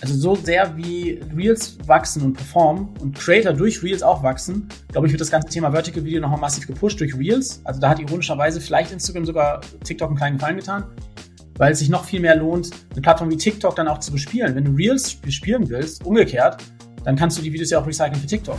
also so sehr wie Reels wachsen und performen und Creator durch Reels auch wachsen, glaube ich, wird das ganze Thema Vertical Video nochmal massiv gepusht durch Reels. Also da hat ironischerweise vielleicht Instagram sogar TikTok einen kleinen Gefallen getan, weil es sich noch viel mehr lohnt, eine Plattform wie TikTok dann auch zu bespielen. Wenn du Reels bespielen willst, umgekehrt, dann kannst du die Videos ja auch recyceln für TikTok.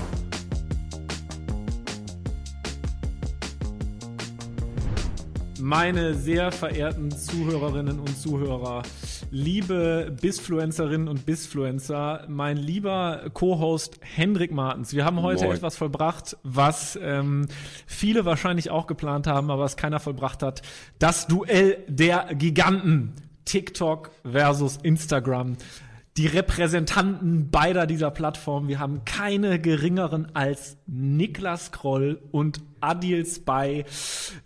Meine sehr verehrten Zuhörerinnen und Zuhörer, liebe Bisfluencerinnen und Bisfluencer, mein lieber Co-Host Hendrik Martens. Wir haben heute Moin. etwas vollbracht, was ähm, viele wahrscheinlich auch geplant haben, aber was keiner vollbracht hat. Das Duell der Giganten. TikTok versus Instagram die Repräsentanten beider dieser Plattformen. Wir haben keine geringeren als Niklas Kroll und Adil Spy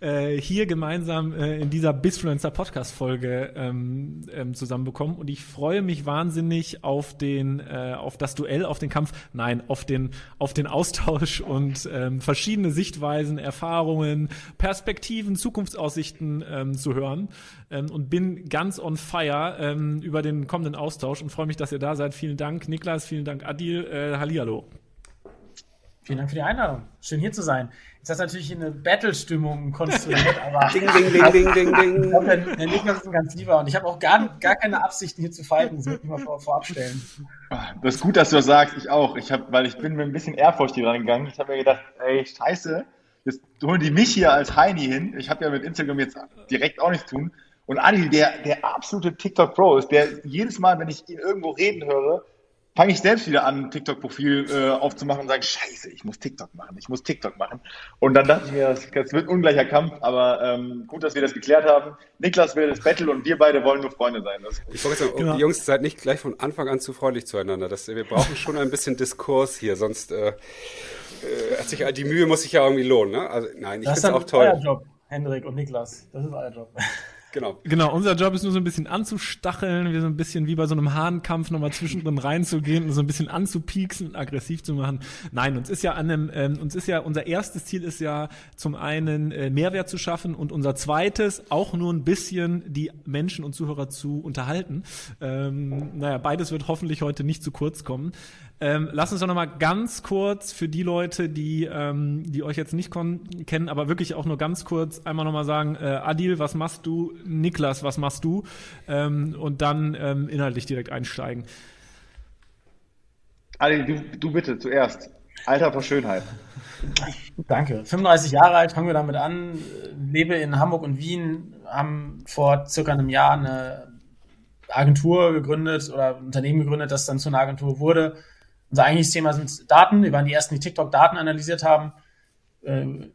äh, hier gemeinsam äh, in dieser Bisfluencer Podcast Folge ähm, ähm, zusammenbekommen und ich freue mich wahnsinnig auf den äh, auf das Duell, auf den Kampf, nein, auf den auf den Austausch und ähm, verschiedene Sichtweisen, Erfahrungen, Perspektiven, Zukunftsaussichten ähm, zu hören ähm, und bin ganz on fire ähm, über den kommenden Austausch und freue mich, dass ihr da seid. Vielen Dank, Niklas, vielen Dank, Adil, äh, Hallihallo. Vielen Dank für die Einladung. Schön hier zu sein. Jetzt hast du natürlich eine Battle-Stimmung konstruiert, aber. ding, ding, ding, ding, ding, ding. Ich glaube, der, der Niklas ist ein ganz lieber und ich habe auch gar, gar keine Absichten hier zu fighten. Das würde ich mal vor, vorab stellen. Das ist gut, dass du das sagst. Ich auch. Ich hab, weil ich bin mit ein bisschen Ehrfurcht hier rangegangen. Ich habe mir gedacht, ey, scheiße, jetzt holen die mich hier als Heini hin. Ich habe ja mit Instagram jetzt direkt auch nichts tun. Und Adil, der, der absolute TikTok-Pro ist, der jedes Mal, wenn ich ihn irgendwo reden höre, fange ich selbst wieder an, ein TikTok-Profil äh, aufzumachen und sage, scheiße, ich muss TikTok machen, ich muss TikTok machen. Und dann dachte ich mir, das, das wird ein ungleicher Kampf, aber ähm, gut, dass wir das geklärt haben. Niklas will das Battle und wir beide wollen nur Freunde sein. ich wollte sagen, genau. die Jungs, seid nicht gleich von Anfang an zu freundlich zueinander. Das, wir brauchen schon ein bisschen Diskurs hier, sonst äh, äh, hat sich, die Mühe muss sich ja irgendwie lohnen. Ne? Also, nein, ich finde es auch toll. Das ist euer Job, Hendrik und Niklas. Das ist euer Job. Genau. Genau, unser Job ist nur so ein bisschen anzustacheln, wir so ein bisschen wie bei so einem Hahnkampf nochmal zwischendrin reinzugehen und so ein bisschen anzupieksen und aggressiv zu machen. Nein, uns ist ja an einem, ähm, uns ist ja, unser erstes Ziel ist ja zum einen äh, Mehrwert zu schaffen und unser zweites auch nur ein bisschen die Menschen und Zuhörer zu unterhalten. Ähm, naja, beides wird hoffentlich heute nicht zu kurz kommen. Ähm, lass uns doch noch mal ganz kurz für die Leute, die, ähm, die euch jetzt nicht kennen, aber wirklich auch nur ganz kurz einmal noch mal sagen, äh, Adil, was machst du? Niklas, was machst du? Ähm, und dann ähm, inhaltlich direkt einsteigen. Adil, du, du bitte zuerst. Alter vor Schönheit. Danke. 35 Jahre alt, fangen wir damit an. Lebe in Hamburg und Wien, haben vor circa einem Jahr eine Agentur gegründet oder ein Unternehmen gegründet, das dann zu einer Agentur wurde unser eigentliches Thema sind Daten. Wir waren die ersten, die TikTok-Daten analysiert haben, äh, im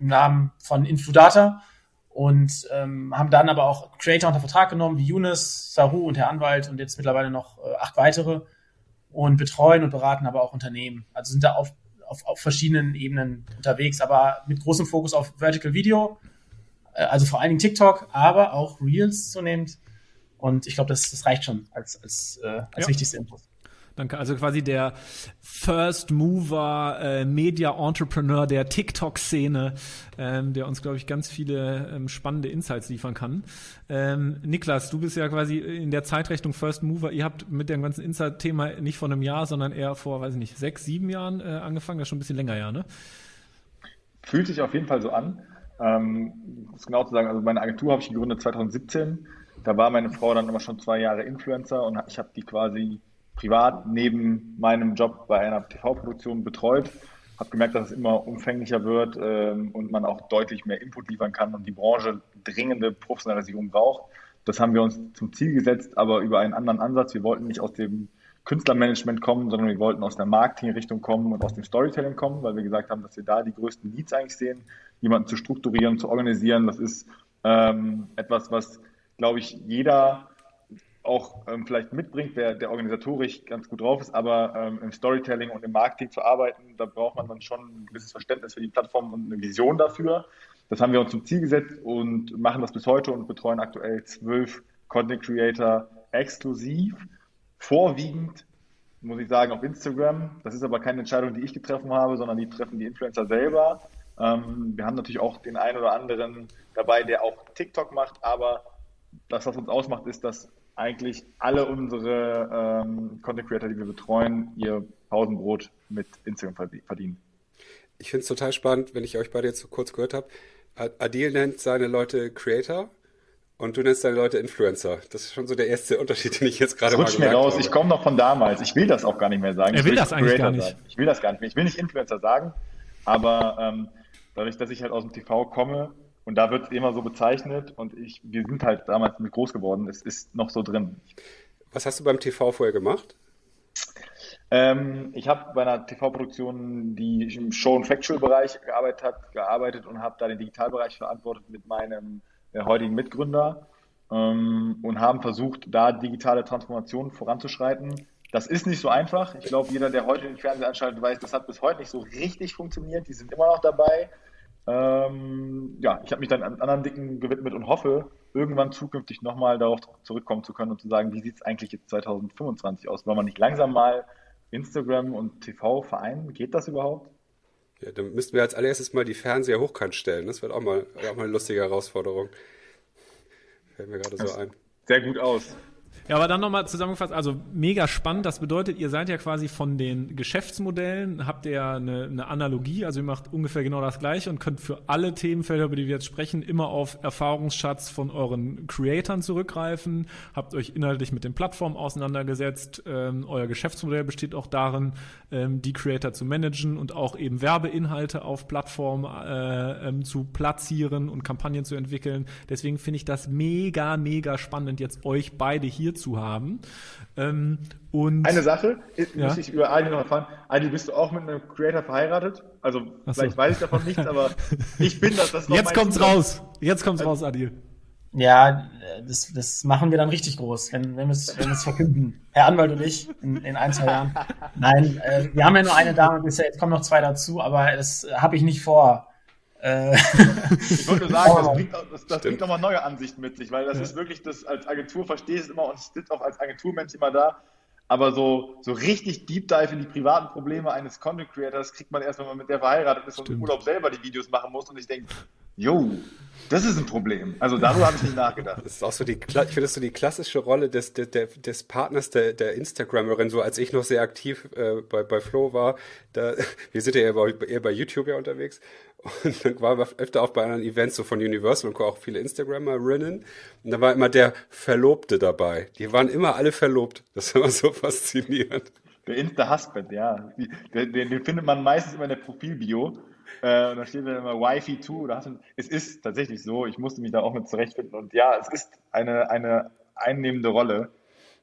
Namen von Infludata und ähm, haben dann aber auch Creator unter Vertrag genommen, wie Younes, Saru und Herr Anwalt und jetzt mittlerweile noch äh, acht weitere und betreuen und beraten aber auch Unternehmen. Also sind da auf, auf, auf verschiedenen Ebenen unterwegs, aber mit großem Fokus auf Vertical Video, äh, also vor allen Dingen TikTok, aber auch Reels zunehmend. Und ich glaube, das, das reicht schon als, als, äh, als ja. wichtigste Infos. Danke. Also quasi der First Mover, äh, Media Entrepreneur der TikTok-Szene, ähm, der uns, glaube ich, ganz viele ähm, spannende Insights liefern kann. Ähm, Niklas, du bist ja quasi in der Zeitrechnung First Mover. Ihr habt mit dem ganzen Insight-Thema nicht vor einem Jahr, sondern eher vor, weiß ich nicht, sechs, sieben Jahren äh, angefangen. Das ist schon ein bisschen länger, ja, ne? Fühlt sich auf jeden Fall so an. Ähm, ist genau zu sagen, also meine Agentur habe ich gegründet 2017. Da war meine Frau dann immer schon zwei Jahre Influencer und ich habe die quasi privat neben meinem Job bei einer TV-Produktion betreut. Habe gemerkt, dass es immer umfänglicher wird ähm, und man auch deutlich mehr Input liefern kann und die Branche dringende Professionalisierung braucht. Das haben wir uns zum Ziel gesetzt, aber über einen anderen Ansatz. Wir wollten nicht aus dem Künstlermanagement kommen, sondern wir wollten aus der Marketingrichtung kommen und aus dem Storytelling kommen, weil wir gesagt haben, dass wir da die größten Needs eigentlich sehen, jemanden zu strukturieren, zu organisieren. Das ist ähm, etwas, was, glaube ich, jeder auch ähm, vielleicht mitbringt, der, der organisatorisch ganz gut drauf ist, aber ähm, im Storytelling und im Marketing zu arbeiten, da braucht man dann schon ein gewisses Verständnis für die Plattform und eine Vision dafür. Das haben wir uns zum Ziel gesetzt und machen das bis heute und betreuen aktuell zwölf Content Creator exklusiv, vorwiegend, muss ich sagen, auf Instagram. Das ist aber keine Entscheidung, die ich getroffen habe, sondern die treffen die Influencer selber. Ähm, wir haben natürlich auch den einen oder anderen dabei, der auch TikTok macht, aber das, was uns ausmacht, ist, dass eigentlich alle unsere ähm, Content Creator, die wir betreuen, ihr Pausenbrot mit Instagram verdienen. Ich finde es total spannend, wenn ich euch beide jetzt so kurz gehört habe. Adil nennt seine Leute Creator und du nennst deine Leute Influencer. Das ist schon so der erste Unterschied, den ich jetzt gerade mal mir raus. Habe. Ich komme noch von damals. Ich will das auch gar nicht mehr sagen. Er will, will das eigentlich Creator gar nicht. Sagen. Ich will das gar nicht mehr. Ich will nicht Influencer sagen, aber ähm, dadurch, dass ich halt aus dem TV komme und da wird es immer so bezeichnet und ich, wir sind halt damals mit groß geworden. Es ist noch so drin. Was hast du beim TV vorher gemacht? Ähm, ich habe bei einer TV-Produktion, die im Show- und Factual-Bereich gearbeitet hat, gearbeitet und habe da den Digitalbereich verantwortet mit meinem äh, heutigen Mitgründer ähm, und haben versucht, da digitale Transformationen voranzuschreiten. Das ist nicht so einfach. Ich glaube, jeder, der heute den Fernseher anschaltet, weiß, das hat bis heute nicht so richtig funktioniert. Die sind immer noch dabei. Ähm, ja, ich habe mich dann an anderen Dingen gewidmet und hoffe, irgendwann zukünftig nochmal darauf zurückkommen zu können und zu sagen, wie sieht es eigentlich jetzt 2025 aus? Wollen wir nicht langsam mal Instagram und TV vereinen? Geht das überhaupt? Ja, dann müssten wir als allererstes mal die Fernseher hochkant stellen. Das wird auch mal, auch mal eine lustige Herausforderung. Fällt mir gerade so ein. Sehr gut aus. Ja, aber dann nochmal zusammengefasst, also mega spannend. Das bedeutet, ihr seid ja quasi von den Geschäftsmodellen, habt ihr ja eine, eine Analogie, also ihr macht ungefähr genau das Gleiche und könnt für alle Themenfelder, über die wir jetzt sprechen, immer auf Erfahrungsschatz von euren Creatoren zurückgreifen, habt euch inhaltlich mit den Plattformen auseinandergesetzt. Ähm, euer Geschäftsmodell besteht auch darin, ähm, die Creator zu managen und auch eben Werbeinhalte auf Plattformen äh, ähm, zu platzieren und Kampagnen zu entwickeln. Deswegen finde ich das mega, mega spannend, jetzt euch beide hier zu haben. Ähm, und Eine Sache, ja? muss ich über Adi noch erfahren. Adi, bist du auch mit einem Creator verheiratet? Also, so. vielleicht weiß ich davon nichts, aber ich bin das. das Jetzt kommt's Zugang. raus. Jetzt kommt's also, raus, Adi. Ja, das, das machen wir dann richtig groß, wenn, wenn wir es wenn verkünden. Herr Anwalt und ich in, in ein, zwei Jahren. Nein, äh, wir haben ja nur eine Dame bisher, jetzt kommen noch zwei dazu, aber das habe ich nicht vor. Äh, ich wollte nur sagen, das bringt, das, das bringt nochmal neue Ansichten mit sich, weil das ja. ist wirklich, das als Agentur verstehe ich es immer und ich sitze auch als Agenturmensch immer da. Aber so, so richtig Deep Dive in die privaten Probleme eines Content Creators kriegt man erst, wenn man mit der verheiratet ist Stimmt. und im Urlaub selber die Videos machen muss. Und ich denke, yo, das ist ein Problem. Also darüber habe ich nicht nachgedacht. Das ist auch so die, ich finde das so die klassische Rolle des, des, des Partners der, der Instagrammerin, so als ich noch sehr aktiv äh, bei, bei Flo war. Da, wir sind ja eher bei, eher bei YouTube ja unterwegs. Und dann waren wir öfter auch bei anderen Events so von Universal und auch viele Instagrammerinnen. Und da war immer der Verlobte dabei. Die waren immer alle verlobt. Das war immer so faszinierend. Der Insta-Husband, ja. Den, den, findet man meistens immer in der Profilbio. Äh, und da steht dann immer Wifi 2 oder hast Es ist tatsächlich so, ich musste mich da auch mit zurechtfinden. Und ja, es ist eine, eine einnehmende Rolle,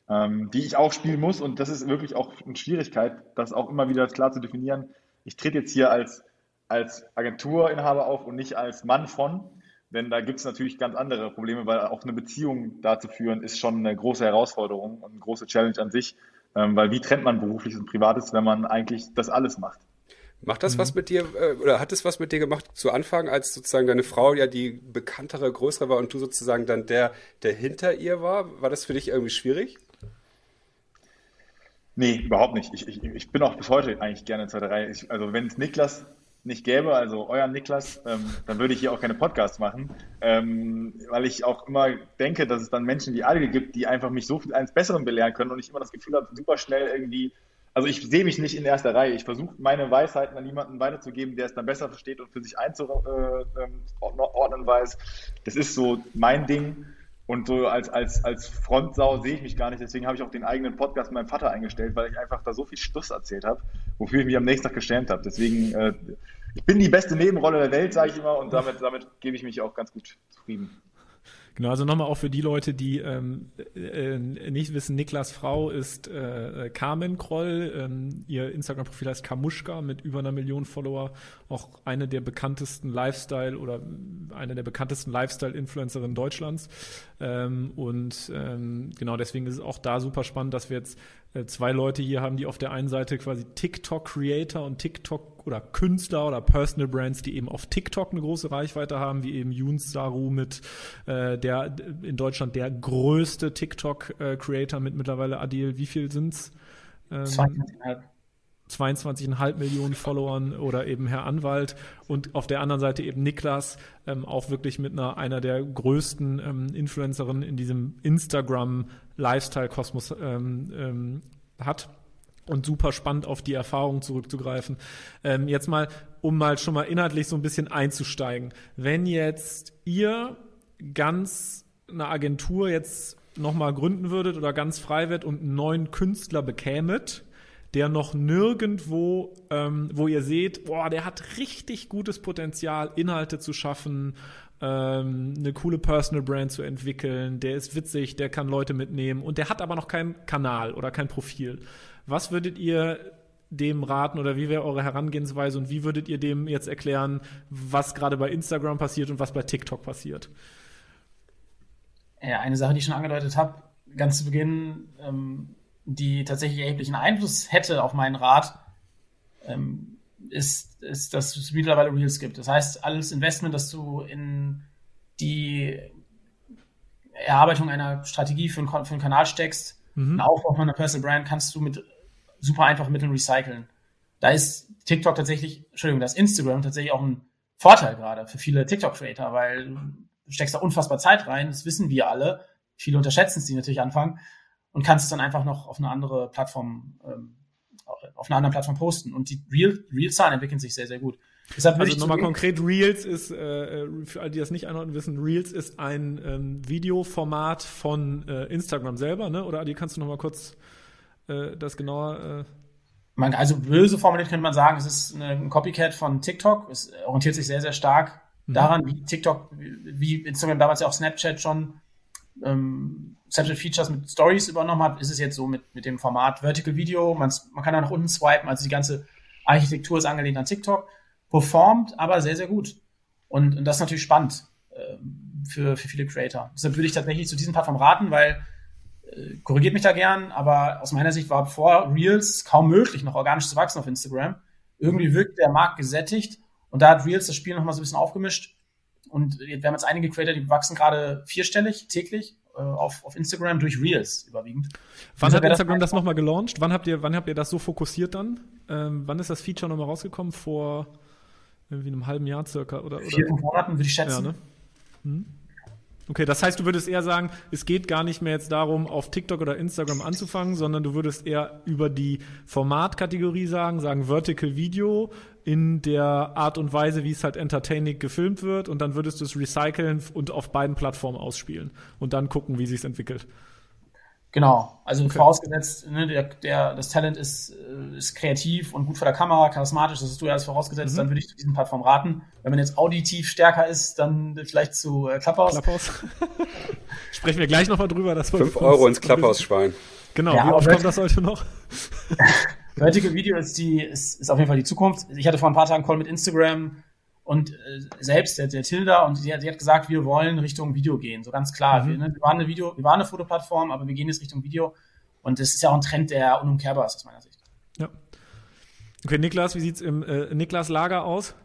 ähm, die ich auch spielen muss. Und das ist wirklich auch eine Schwierigkeit, das auch immer wieder klar zu definieren. Ich trete jetzt hier als als Agenturinhaber auf und nicht als Mann von. Denn da gibt es natürlich ganz andere Probleme, weil auch eine Beziehung da zu führen, ist schon eine große Herausforderung und eine große Challenge an sich. Ähm, weil wie trennt man berufliches und privates, wenn man eigentlich das alles macht? Macht das mhm. was mit dir, äh, oder hat es was mit dir gemacht zu Anfang, als sozusagen deine Frau ja die bekanntere, größere war und du sozusagen dann der, der hinter ihr war? War das für dich irgendwie schwierig? Nee, überhaupt nicht. Ich, ich, ich bin auch bis heute eigentlich gerne in zweiter Reihe. Ich, also wenn es Niklas nicht gäbe, also euer Niklas, ähm, dann würde ich hier auch keine Podcasts machen, ähm, weil ich auch immer denke, dass es dann Menschen wie Adel gibt, die einfach mich so viel eines Besseren belehren können und ich immer das Gefühl habe, super schnell irgendwie, also ich sehe mich nicht in erster Reihe. Ich versuche meine Weisheiten an jemanden weiterzugeben, der es dann besser versteht und für sich einzuordnen äh, weiß. Das ist so mein Ding. Und so als, als, als Frontsau sehe ich mich gar nicht. Deswegen habe ich auch den eigenen Podcast meinem Vater eingestellt, weil ich einfach da so viel Stuss erzählt habe, wofür ich mich am nächsten Tag geschämt habe. Deswegen, äh, ich bin die beste Nebenrolle der Welt, sage ich immer, und damit, damit gebe ich mich auch ganz gut zufrieden. Genau, also nochmal auch für die Leute, die ähm, äh, nicht wissen, Niklas Frau ist äh, Carmen Kroll. Ähm, ihr Instagram-Profil heißt Kamuschka mit über einer Million Follower. Auch eine der bekanntesten Lifestyle oder eine der bekanntesten Lifestyle-Influencerinnen Deutschlands. Ähm, und ähm, genau deswegen ist es auch da super spannend, dass wir jetzt äh, zwei Leute hier haben, die auf der einen Seite quasi TikTok-Creator und TikTok oder Künstler oder Personal Brands, die eben auf TikTok eine große Reichweite haben, wie eben Yuns Saru mit äh, der in Deutschland der größte TikTok-Creator mit mittlerweile Adil. Wie viel sind's? Ähm, Zweieinhalb. 22,5 Millionen Followern oder eben Herr Anwalt und auf der anderen Seite eben Niklas, ähm, auch wirklich mit einer, einer der größten ähm, Influencerinnen in diesem Instagram-Lifestyle-Kosmos ähm, ähm, hat. Und super spannend auf die Erfahrung zurückzugreifen. Ähm, jetzt mal, um mal schon mal inhaltlich so ein bisschen einzusteigen. Wenn jetzt ihr ganz eine Agentur jetzt nochmal gründen würdet oder ganz frei wird und einen neuen Künstler bekämet, der noch nirgendwo, ähm, wo ihr seht, boah, der hat richtig gutes Potenzial, Inhalte zu schaffen, ähm, eine coole Personal Brand zu entwickeln, der ist witzig, der kann Leute mitnehmen und der hat aber noch keinen Kanal oder kein Profil. Was würdet ihr dem raten oder wie wäre eure Herangehensweise und wie würdet ihr dem jetzt erklären, was gerade bei Instagram passiert und was bei TikTok passiert? Ja, eine Sache, die ich schon angedeutet habe, ganz zu Beginn, ähm, die tatsächlich erheblichen Einfluss hätte auf meinen Rat, ähm, ist, ist, dass es mittlerweile Reels gibt. Das heißt, alles Investment, das du in die Erarbeitung einer Strategie für einen, für einen Kanal steckst, mhm. einen Aufbau von einer Personal Brand, kannst du mit super einfachen Mitteln recyceln. Da ist TikTok tatsächlich, Entschuldigung, das Instagram tatsächlich auch ein Vorteil gerade für viele TikTok-Creator, weil du steckst da unfassbar Zeit rein, das wissen wir alle. Viele unterschätzen es, die natürlich anfangen und kannst es dann einfach noch auf eine andere Plattform, ähm, auf einer anderen Plattform posten. Und die Real, Real-Zahlen entwickeln sich sehr, sehr gut. Deshalb also nochmal konkret, Reels ist, äh, für alle, die das nicht einordnen wissen, Reels ist ein ähm, Videoformat von äh, Instagram selber, ne? Oder Adi, kannst du nochmal kurz äh, das genauer... Äh man, also böse formuliert könnte man sagen, es ist eine, ein Copycat von TikTok. Es orientiert sich sehr, sehr stark mhm. daran, wie TikTok, wie Instagram damals ja auch Snapchat schon ähm, Snapchat Features mit Stories übernommen hat, ist es jetzt so mit, mit dem Format Vertical Video. Man, man kann da nach unten swipen, also die ganze Architektur ist angelehnt an TikTok, performt aber sehr, sehr gut. Und, und das ist natürlich spannend äh, für, für viele Creator. Deshalb würde ich tatsächlich zu diesen Plattformen raten, weil äh, korrigiert mich da gern, aber aus meiner Sicht war vor Reels kaum möglich, noch organisch zu wachsen auf Instagram. Irgendwie wirkt der Markt gesättigt und da hat Reels das Spiel nochmal so ein bisschen aufgemischt. Und wir haben jetzt einige Creator, die wachsen gerade vierstellig täglich auf, auf Instagram durch Reels überwiegend. Wann hat Instagram das, nochmal gelauncht? Wann habt ihr, wann habt ihr das so fokussiert dann? Ähm, wann ist das Feature nochmal rausgekommen? Vor irgendwie einem halben Jahr circa oder? oder? Vier, fünf Monaten würde ich schätzen. Ja, ne? hm. Okay, das heißt, du würdest eher sagen, es geht gar nicht mehr jetzt darum, auf TikTok oder Instagram anzufangen, sondern du würdest eher über die Formatkategorie sagen, sagen Vertical Video in der Art und Weise, wie es halt entertaining gefilmt wird und dann würdest du es recyceln und auf beiden Plattformen ausspielen und dann gucken, wie sich entwickelt. Genau, also okay. vorausgesetzt, ne, der, der, das Talent ist, äh, ist kreativ und gut vor der Kamera, charismatisch, das hast du ja alles vorausgesetzt, mhm. dann würde ich zu diesen Plattformen raten. Wenn man jetzt auditiv stärker ist, dann vielleicht zu äh, Clubhouse. Clubhouse. Sprechen wir gleich nochmal drüber. Das 5 Euro ins Clubhouse-Schwein. Genau, ja, wie oft kommt das heute noch? Vertical Video ist, die, ist, ist auf jeden Fall die Zukunft. Ich hatte vor ein paar Tagen einen Call mit Instagram, und äh, selbst der, der Tilda und sie hat, sie hat gesagt, wir wollen Richtung Video gehen, so ganz klar. Mhm. Wir, ne, wir, waren eine Video, wir waren eine Fotoplattform, aber wir gehen jetzt Richtung Video und das ist ja auch ein Trend, der unumkehrbar ist aus meiner Sicht. Ja. Okay, Niklas, wie sieht's im äh, Niklas Lager aus?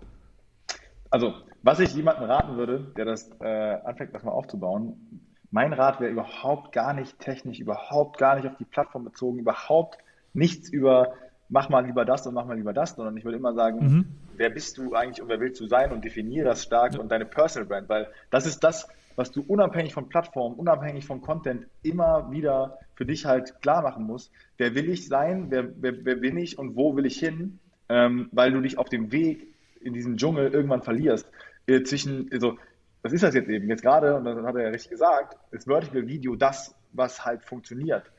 Also, was ich jemandem raten würde, der das äh, anfängt, das mal aufzubauen, mein Rat wäre überhaupt gar nicht technisch, überhaupt gar nicht auf die Plattform bezogen, überhaupt nichts über mach mal lieber das und mach mal lieber das, sondern ich würde immer sagen, mhm. Wer bist du eigentlich und wer willst du sein und definiere das stark und deine Personal Brand, weil das ist das, was du unabhängig von Plattformen, unabhängig von Content immer wieder für dich halt klar machen musst. Wer will ich sein? Wer, wer, wer bin ich und wo will ich hin? Ähm, weil du dich auf dem Weg in diesem Dschungel irgendwann verlierst. Äh, zwischen, also, was ist das jetzt eben? Jetzt gerade, und das hat er ja richtig gesagt, ist Vertical Video das, was halt funktioniert.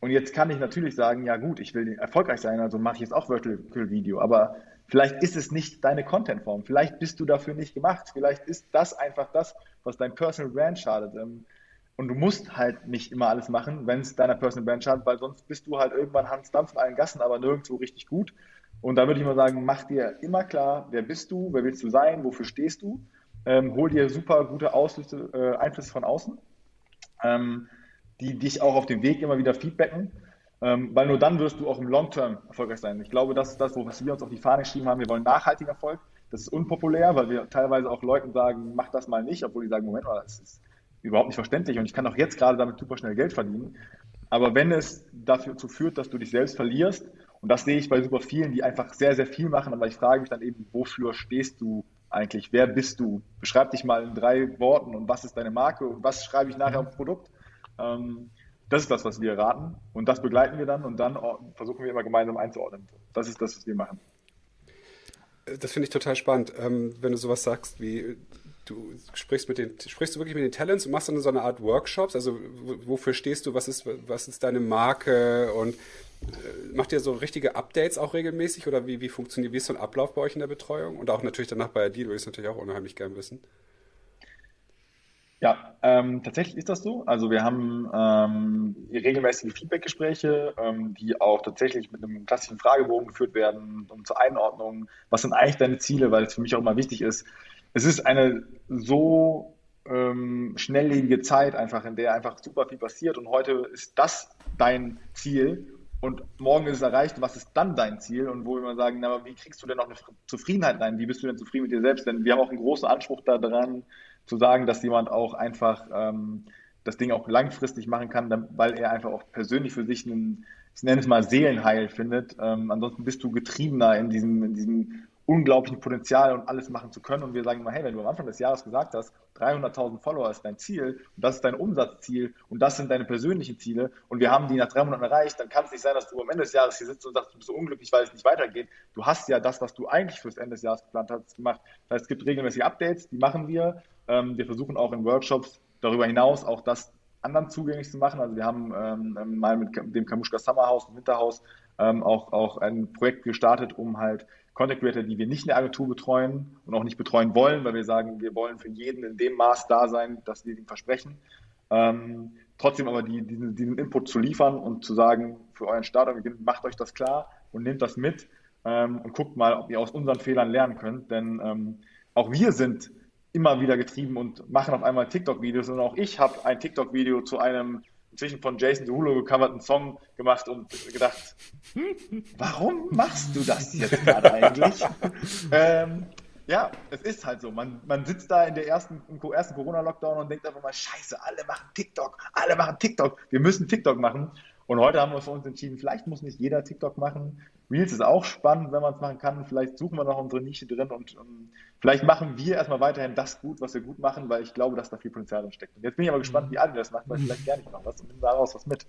Und jetzt kann ich natürlich sagen, ja gut, ich will erfolgreich sein, also mache ich jetzt auch Vertical Video, aber vielleicht ist es nicht deine Contentform, vielleicht bist du dafür nicht gemacht, vielleicht ist das einfach das, was dein Personal Brand schadet. Ähm, und du musst halt nicht immer alles machen, wenn es deiner Personal Brand schadet, weil sonst bist du halt irgendwann Hans Dampf in allen Gassen, aber nirgendwo richtig gut. Und da würde ich mal sagen, mach dir immer klar, wer bist du, wer willst du sein, wofür stehst du, ähm, hol dir super gute Auslüsse, äh, Einflüsse von außen. Ähm, die dich auch auf dem Weg immer wieder feedbacken, ähm, weil nur dann wirst du auch im Long-Term erfolgreich sein. Ich glaube, das ist das, was wir uns auf die Fahne geschrieben haben. Wir wollen nachhaltigen Erfolg. Das ist unpopulär, weil wir teilweise auch Leuten sagen, mach das mal nicht, obwohl die sagen, Moment mal, das ist überhaupt nicht verständlich und ich kann auch jetzt gerade damit super schnell Geld verdienen. Aber wenn es dazu führt, dass du dich selbst verlierst Und das sehe ich bei super vielen, die einfach sehr, sehr viel machen, aber ich frage mich dann eben, wofür stehst du eigentlich? Wer bist du? Beschreib dich mal in drei Worten und was ist deine Marke und was schreibe ich nachher auf Produkt? Ähm, das ist das, was wir raten und das begleiten wir dann und dann versuchen wir immer gemeinsam einzuordnen. Das ist das, was wir machen. Das finde ich total spannend, ähm, wenn du sowas sagst wie du sprichst mit den sprichst du wirklich mit den Talents und machst dann so eine Art Workshops. Also wofür stehst du? Was ist was ist deine Marke und äh, macht ihr so richtige Updates auch regelmäßig oder wie, wie funktioniert, wie ist so ein Ablauf bei euch in der Betreuung? Und auch natürlich danach bei Adil würde ich es natürlich auch unheimlich gern wissen. Ja, ähm, tatsächlich ist das so. Also wir haben ähm, regelmäßige Feedbackgespräche, ähm, die auch tatsächlich mit einem klassischen Fragebogen geführt werden, um zur Einordnung, was sind eigentlich deine Ziele, weil es für mich auch immer wichtig ist. Es ist eine so ähm, schnelllebige Zeit einfach, in der einfach super viel passiert und heute ist das dein Ziel und morgen ist es erreicht, was ist dann dein Ziel? Und wo wir immer sagen, na, wie kriegst du denn noch eine Zufriedenheit rein? Wie bist du denn zufrieden mit dir selbst? Denn wir haben auch einen großen Anspruch daran, zu sagen, dass jemand auch einfach ähm, das Ding auch langfristig machen kann, weil er einfach auch persönlich für sich einen, ich nenne es mal Seelenheil findet. Ähm, ansonsten bist du getriebener in diesem, in diesem unglaublichen Potenzial und alles machen zu können. Und wir sagen immer, hey, wenn du am Anfang des Jahres gesagt hast, 300.000 Follower ist dein Ziel und das ist dein Umsatzziel und das sind deine persönlichen Ziele und wir haben die nach drei Monaten erreicht, dann kann es nicht sein, dass du am Ende des Jahres hier sitzt und sagst, du bist so unglücklich, weil es nicht weitergeht. Du hast ja das, was du eigentlich fürs Ende des Jahres geplant hast, gemacht. Das heißt, es gibt regelmäßige Updates, die machen wir. Ähm, wir versuchen auch in Workshops darüber hinaus auch das anderen zugänglich zu machen. Also wir haben ähm, mal mit dem Kamuschka Summerhaus und Winterhaus ähm, auch, auch ein Projekt gestartet, um halt Content Creator, die wir nicht in der Agentur betreuen und auch nicht betreuen wollen, weil wir sagen, wir wollen für jeden in dem Maß da sein, dass wir ihm versprechen. Ähm, trotzdem aber die, diesen, diesen, Input zu liefern und zu sagen, für euren Starter, macht euch das klar und nehmt das mit ähm, und guckt mal, ob ihr aus unseren Fehlern lernen könnt. Denn ähm, auch wir sind immer wieder getrieben und machen auf einmal TikTok-Videos und auch ich habe ein TikTok-Video zu einem inzwischen von Jason Derulo gecoverten Song gemacht und gedacht, warum machst du das jetzt gerade eigentlich? ähm, ja, es ist halt so. Man, man sitzt da in der ersten, im ersten Corona-Lockdown und denkt einfach mal, scheiße, alle machen TikTok, alle machen TikTok, wir müssen TikTok machen. Und heute haben wir für uns entschieden, vielleicht muss nicht jeder TikTok machen. Reels ist auch spannend, wenn man es machen kann. Vielleicht suchen wir noch unsere Nische drin und um, ähm, vielleicht machen wir erstmal weiterhin das gut, was wir gut machen, weil ich glaube, dass da viel Potenzial drin steckt. Und jetzt bin ich aber gespannt, wie alle das machen, weil vielleicht gerne ich noch was und nehme daraus was mit.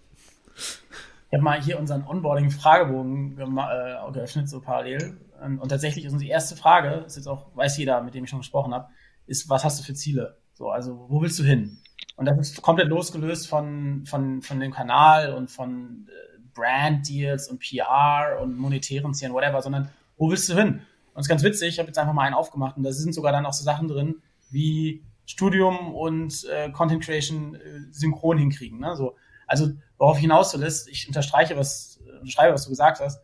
Ich habe mal hier unseren Onboarding-Fragebogen äh, geöffnet, so parallel. Und, tatsächlich ist unsere erste Frage, ist jetzt auch, weiß jeder, mit dem ich schon gesprochen habe, ist, was hast du für Ziele? So, also, wo willst du hin? Und das ist komplett losgelöst von, von, von dem Kanal und von äh, Brand-Deals und PR und monetären Zielen, whatever, sondern wo willst du hin? Und es ist ganz witzig, ich habe jetzt einfach mal einen aufgemacht und da sind sogar dann auch so Sachen drin, wie Studium und äh, Content Creation äh, synchron hinkriegen. Ne? So, also worauf ich hinaus will, ist, ich unterstreiche, was, unterschreibe, was du gesagt hast,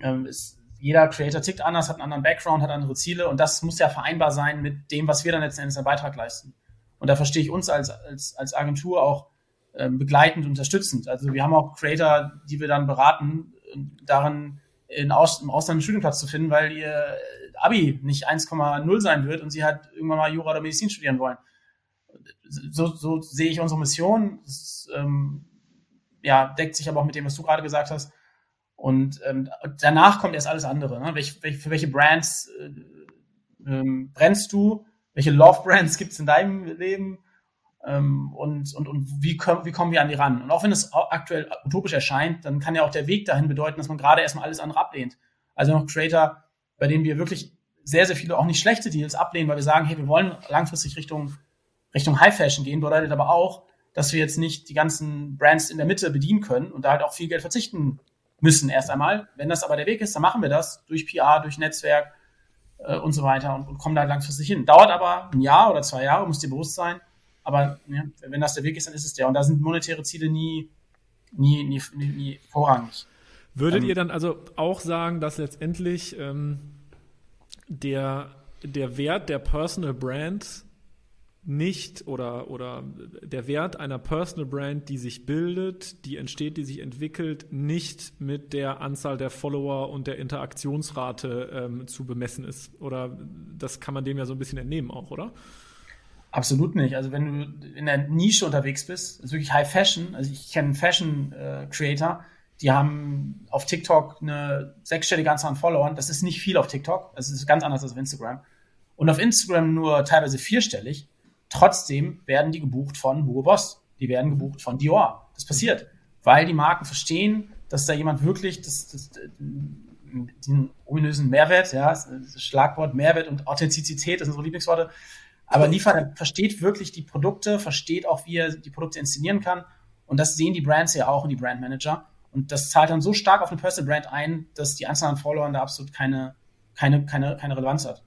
ähm, ist, jeder Creator tickt anders, hat einen anderen Background, hat andere Ziele und das muss ja vereinbar sein mit dem, was wir dann letzten Endes einen Beitrag leisten. Und da verstehe ich uns als, als, als Agentur auch ähm, begleitend, unterstützend. Also wir haben auch Creator, die wir dann beraten, darin in Aus, im Ausland einen Studienplatz zu finden, weil ihr Abi nicht 1,0 sein wird und sie halt irgendwann mal Jura oder Medizin studieren wollen. So, so sehe ich unsere Mission. Das, ähm, ja, deckt sich aber auch mit dem, was du gerade gesagt hast. Und ähm, danach kommt erst alles andere. Ne? Welch, welch, für welche Brands äh, ähm, brennst du? welche Love-Brands gibt es in deinem Leben ähm, und, und, und wie, komm, wie kommen wir an die ran? Und auch wenn es aktuell utopisch erscheint, dann kann ja auch der Weg dahin bedeuten, dass man gerade erstmal alles andere ablehnt. Also noch Creator, bei denen wir wirklich sehr, sehr viele auch nicht schlechte Deals ablehnen, weil wir sagen, hey, wir wollen langfristig Richtung, Richtung High Fashion gehen, bedeutet aber auch, dass wir jetzt nicht die ganzen Brands in der Mitte bedienen können und da halt auch viel Geld verzichten müssen erst einmal. Wenn das aber der Weg ist, dann machen wir das durch PR, durch Netzwerk, äh, und so weiter und, und kommen da langfristig hin. Dauert aber ein Jahr oder zwei Jahre, muss dir bewusst sein. Aber ja, wenn das der Weg ist, dann ist es der. Und da sind monetäre Ziele nie, nie, nie, nie, nie vorrangig. Würdet ähm, ihr dann also auch sagen, dass letztendlich ähm, der, der Wert der Personal Brand nicht oder, oder der Wert einer Personal Brand, die sich bildet, die entsteht, die sich entwickelt, nicht mit der Anzahl der Follower und der Interaktionsrate ähm, zu bemessen ist. Oder das kann man dem ja so ein bisschen entnehmen auch, oder? Absolut nicht. Also wenn du in der Nische unterwegs bist, ist wirklich High Fashion. Also ich kenne Fashion äh, Creator, die haben auf TikTok eine sechsstellige Anzahl an Followern. Das ist nicht viel auf TikTok. Das ist ganz anders als auf Instagram. Und auf Instagram nur teilweise vierstellig. Trotzdem werden die gebucht von Hugo Boss. Die werden gebucht von Dior. Das passiert, weil die Marken verstehen, dass da jemand wirklich das, das, den ominösen Mehrwert, ja, Schlagwort Mehrwert und Authentizität, das sind unsere Lieblingsworte. Aber Liefer versteht wirklich die Produkte, versteht auch, wie er die Produkte inszenieren kann. Und das sehen die Brands ja auch und die Brandmanager. Und das zahlt dann so stark auf eine Personal Brand ein, dass die Anzahl an Followern da absolut keine, keine, keine, keine Relevanz hat.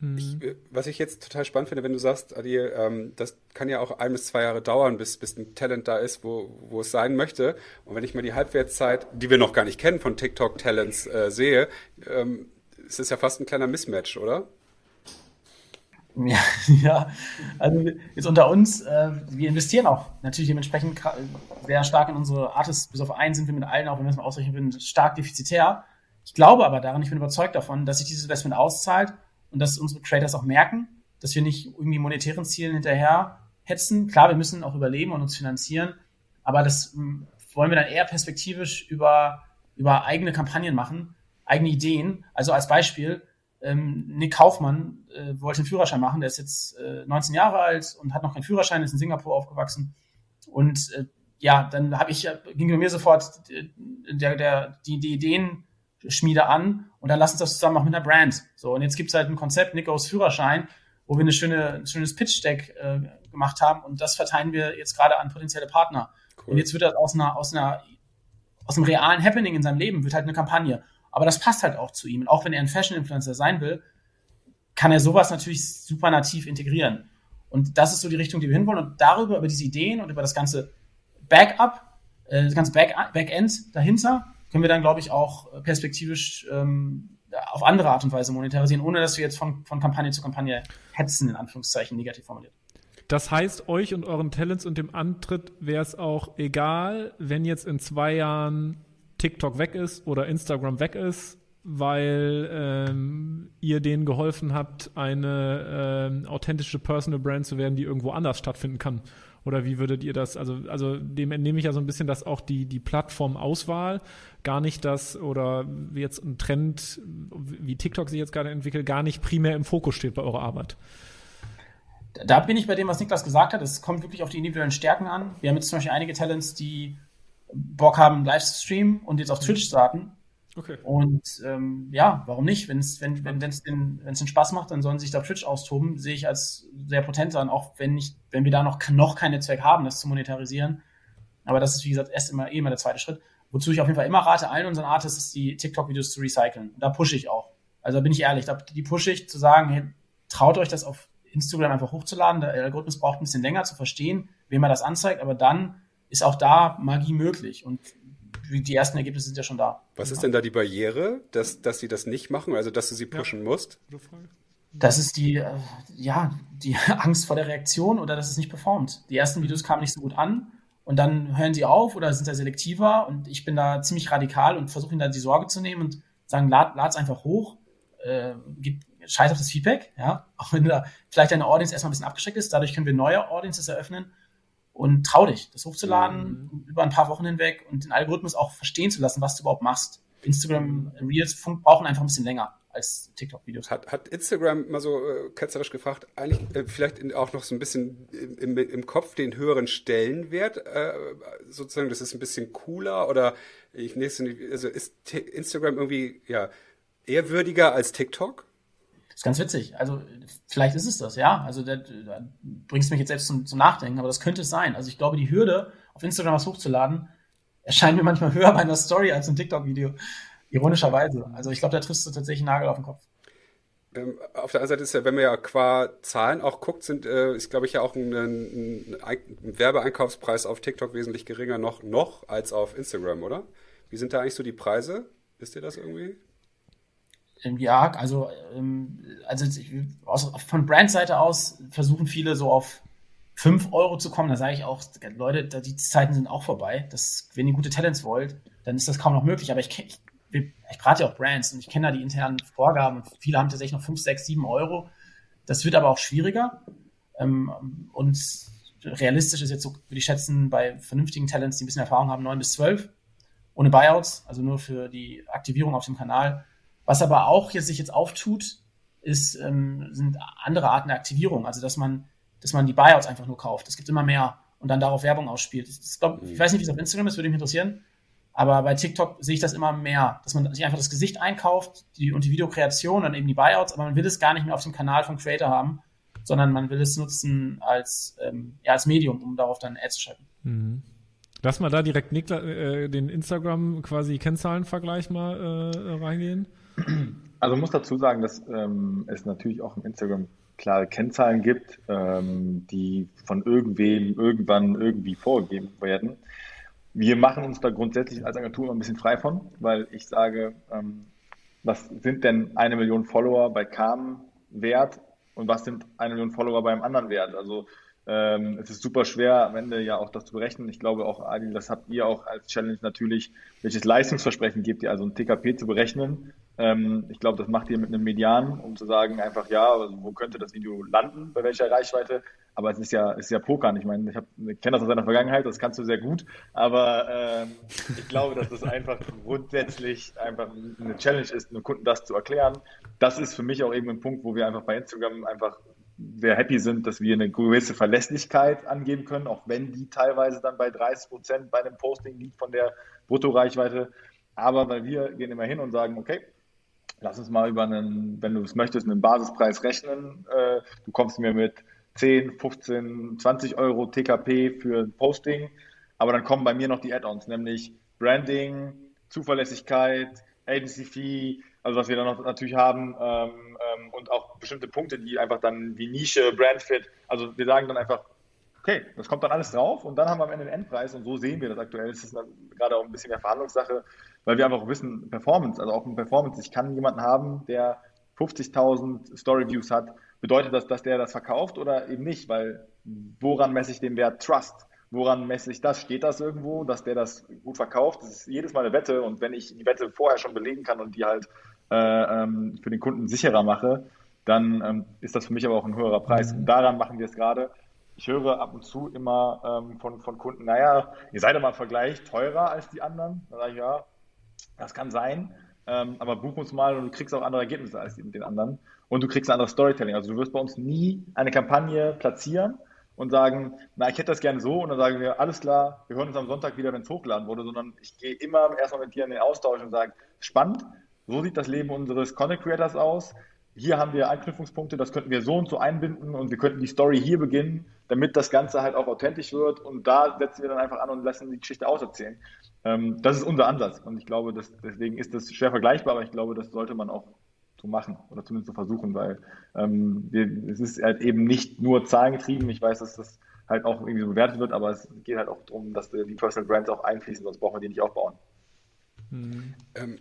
Mhm. Ich, äh, was ich jetzt total spannend finde, wenn du sagst, Adi, ähm, das kann ja auch ein bis zwei Jahre dauern, bis, bis ein Talent da ist, wo, wo es sein möchte. Und wenn ich mal die Halbwertszeit, die wir noch gar nicht kennen, von TikTok-Talents äh, sehe, ähm, ist es ja fast ein kleiner Mismatch, oder? Ja, ja, also jetzt unter uns, äh, wir investieren auch natürlich dementsprechend sehr stark in unsere Artists. Bis auf einen sind wir mit allen, auch wenn wir es mal ausrechnen würden, stark defizitär. Ich glaube aber daran, ich bin überzeugt davon, dass sich dieses Investment auszahlt und dass unsere Creators auch merken, dass wir nicht irgendwie monetären Zielen hinterher hetzen. Klar, wir müssen auch überleben und uns finanzieren, aber das hm, wollen wir dann eher perspektivisch über, über eigene Kampagnen machen, eigene Ideen. Also als Beispiel, ähm, Nick Kaufmann äh, wollte einen Führerschein machen, der ist jetzt äh, 19 Jahre alt und hat noch keinen Führerschein, ist in Singapur aufgewachsen. Und äh, ja, dann habe ich, ging bei mir sofort äh, der, der, die, die Ideenschmiede an und dann lass uns das zusammen machen mit einer Brand. So, und jetzt gibt's halt ein Konzept, Nickos Führerschein, wo wir eine schöne, ein schönes Pitch-Deck äh, gemacht haben und das verteilen wir jetzt gerade an potenzielle Partner. Cool. Und jetzt wird das aus einer, aus einer, aus einem realen Happening in seinem Leben, wird halt eine Kampagne. Aber das passt halt auch zu ihm. Und auch wenn er ein Fashion-Influencer sein will, kann er sowas natürlich super nativ integrieren. Und das ist so die Richtung, die wir hinwollen. Und darüber, über diese Ideen und über das ganze Backup, äh, das ganze Back Backend dahinter, können wir dann, glaube ich, auch perspektivisch ähm, auf andere Art und Weise monetarisieren, ohne dass wir jetzt von, von Kampagne zu Kampagne hetzen, in Anführungszeichen, negativ formuliert. Das heißt, euch und euren Talents und dem Antritt wäre es auch egal, wenn jetzt in zwei Jahren TikTok weg ist oder Instagram weg ist, weil ähm, ihr denen geholfen habt, eine ähm, authentische Personal Brand zu werden, die irgendwo anders stattfinden kann. Oder wie würdet ihr das, also, also dem entnehme ich ja so ein bisschen, dass auch die, die Plattformauswahl gar nicht das oder jetzt ein Trend, wie TikTok sich jetzt gerade entwickelt, gar nicht primär im Fokus steht bei eurer Arbeit. Da bin ich bei dem, was Niklas gesagt hat. Es kommt wirklich auf die individuellen Stärken an. Wir haben jetzt zum Beispiel einige Talents, die Bock haben, Livestream und jetzt auf Twitch starten. Okay. Und ähm, ja, warum nicht? Wenn's, wenn wenn es den, wenn's den Spaß macht, dann sollen sich da Twitch austoben. Sehe ich als sehr potent an, auch wenn nicht, wenn wir da noch, noch kein Netzwerk haben, das zu monetarisieren. Aber das ist, wie gesagt, erst immer eh immer der zweite Schritt. Wozu ich auf jeden Fall immer rate, allen unseren Artists, die TikTok-Videos zu recyceln. Da pushe ich auch. Also da bin ich ehrlich, da, die pushe ich zu sagen, hey, traut euch das auf Instagram einfach hochzuladen. Der Algorithmus braucht ein bisschen länger zu verstehen, wem er das anzeigt, aber dann ist auch da Magie möglich. Und die ersten Ergebnisse sind ja schon da. Was ist denn da die Barriere, dass, dass sie das nicht machen, also dass du sie pushen ja. musst? Das ist die, äh, ja, die Angst vor der Reaktion oder dass es nicht performt. Die ersten Videos kamen nicht so gut an und dann hören sie auf oder sind da selektiver und ich bin da ziemlich radikal und versuche ihnen da die Sorge zu nehmen und sagen, lad, lad's einfach hoch, äh, gib, scheiß auf das Feedback, ja, auch wenn da vielleicht deine Audience erstmal ein bisschen abgeschreckt ist, dadurch können wir neue Audiences eröffnen und trau dich, das hochzuladen mhm. über ein paar Wochen hinweg und den Algorithmus auch verstehen zu lassen, was du überhaupt machst. Instagram Reels brauchen einfach ein bisschen länger als TikTok-Videos. Hat, hat Instagram mal so äh, ketzerisch gefragt, eigentlich äh, vielleicht in, auch noch so ein bisschen im, im, Kopf den höheren Stellenwert, äh, sozusagen, das ist ein bisschen cooler oder ich nächste, also ist T Instagram irgendwie ja ehrwürdiger als TikTok? Ist ganz witzig. Also vielleicht ist es das, ja. Also da, da bringst mich jetzt selbst zum, zum Nachdenken, aber das könnte es sein. Also ich glaube, die Hürde, auf Instagram was hochzuladen, erscheint mir manchmal höher bei einer Story als ein TikTok-Video. Ironischerweise. Also ich glaube, da triffst du tatsächlich einen Nagel auf den Kopf. Ähm, auf der anderen Seite ist ja, wenn man ja qua Zahlen auch guckt, sind, äh, ist glaube ich ja auch ein, ein, ein Werbeeinkaufspreis auf TikTok wesentlich geringer noch, noch als auf Instagram, oder? Wie sind da eigentlich so die Preise? Wisst ihr das irgendwie? Ja, also, ähm, also aus, von Brandseite aus versuchen viele so auf 5 Euro zu kommen. Da sage ich auch, Leute, die Zeiten sind auch vorbei. Das, wenn ihr gute Talents wollt, dann ist das kaum noch möglich. Aber ich, ich, ich brate ja auch Brands und ich kenne da die internen Vorgaben und viele haben tatsächlich noch 5, 6, 7 Euro. Das wird aber auch schwieriger. Ähm, und realistisch ist jetzt so, würde ich schätzen, bei vernünftigen Talents, die ein bisschen Erfahrung haben, 9 bis 12. ohne Buyouts, also nur für die Aktivierung auf dem Kanal. Was aber auch jetzt sich jetzt auftut, ist, ähm, sind andere Arten der Aktivierung, also dass man, dass man die Buyouts einfach nur kauft. Es gibt immer mehr und dann darauf Werbung ausspielt. Das, glaub, ich weiß nicht, wie es auf Instagram ist, würde mich interessieren. Aber bei TikTok sehe ich das immer mehr, dass man sich einfach das Gesicht einkauft die, und die Videokreation und eben die Buyouts, aber man will es gar nicht mehr auf dem Kanal vom Creator haben, sondern man will es nutzen als, ähm, ja, als Medium, um darauf dann Ads zu schalten. Mhm. Lass mal da direkt Nikla, äh, den Instagram quasi Kennzahlenvergleich mal äh, reingehen. Also muss dazu sagen, dass ähm, es natürlich auch im Instagram klare Kennzahlen gibt, ähm, die von irgendwem irgendwann irgendwie vorgegeben werden. Wir machen uns da grundsätzlich als Agentur immer ein bisschen frei von, weil ich sage, ähm, was sind denn eine Million Follower bei Carmen wert und was sind eine Million Follower beim anderen wert? Also ähm, es ist super schwer am Ende ja auch das zu berechnen. Ich glaube auch, Adi, das habt ihr auch als Challenge natürlich, welches Leistungsversprechen gebt ihr, also ein TKP zu berechnen. Ähm, ich glaube, das macht ihr mit einem Median, um zu sagen, einfach ja, also wo könnte das Video landen, bei welcher Reichweite. Aber es ist ja, es ist ja Pokern. Ich meine, ich, ich kenne das aus seiner Vergangenheit, das kannst du sehr gut. Aber ähm, ich glaube, dass das einfach grundsätzlich einfach eine Challenge ist, einem Kunden das zu erklären. Das ist für mich auch eben ein Punkt, wo wir einfach bei Instagram einfach sehr happy sind, dass wir eine gewisse Verlässlichkeit angeben können, auch wenn die teilweise dann bei 30 Prozent bei einem Posting liegt von der Bruttoreichweite. Aber weil wir gehen immer hin und sagen, okay, lass uns mal über einen, wenn du es möchtest, einen Basispreis rechnen. Äh, du kommst mir mit 10, 15, 20 Euro TKP für ein Posting, aber dann kommen bei mir noch die Add-ons, nämlich Branding, Zuverlässigkeit, Agency Fee, also was wir dann noch natürlich haben ähm, ähm, und auch bestimmte Punkte, die einfach dann wie Nische, Brandfit, also wir sagen dann einfach, okay, das kommt dann alles drauf und dann haben wir am Ende den Endpreis und so sehen wir das aktuell. Es ist gerade auch ein bisschen mehr Verhandlungssache, weil wir einfach wissen, Performance, also auch ein Performance, ich kann jemanden haben, der 50.000 Story Views hat, bedeutet das, dass der das verkauft oder eben nicht, weil woran messe ich den Wert Trust? Woran messe ich das? Steht das irgendwo, dass der das gut verkauft? Das ist jedes Mal eine Wette und wenn ich die Wette vorher schon belegen kann und die halt äh, ähm, für den Kunden sicherer mache, dann ähm, ist das für mich aber auch ein höherer Preis. Mhm. Und daran machen wir es gerade. Ich höre ab und zu immer ähm, von, von Kunden, naja, ihr seid aber im Vergleich teurer als die anderen. Da sage ich, ja, das kann sein, ähm, aber buch uns mal und du kriegst auch andere Ergebnisse als den anderen. Und du kriegst ein anderes Storytelling. Also du wirst bei uns nie eine Kampagne platzieren und sagen, na, ich hätte das gerne so und dann sagen wir, alles klar, wir hören uns am Sonntag wieder, wenn es hochgeladen wurde, sondern ich gehe immer erstmal mit dir in den Austausch und sage, spannend, so sieht das Leben unseres Content Creators aus. Hier haben wir Anknüpfungspunkte, das könnten wir so und so einbinden und wir könnten die Story hier beginnen, damit das Ganze halt auch authentisch wird und da setzen wir dann einfach an und lassen die Geschichte auserzählen. Ähm, das ist unser Ansatz und ich glaube, dass, deswegen ist das schwer vergleichbar, aber ich glaube, das sollte man auch so machen oder zumindest so versuchen, weil ähm, wir, es ist halt eben nicht nur zahlengetrieben. Ich weiß, dass das halt auch irgendwie so bewertet wird, aber es geht halt auch darum, dass die Personal Brands auch einfließen, sonst brauchen wir die nicht aufbauen. Mhm. Ähm,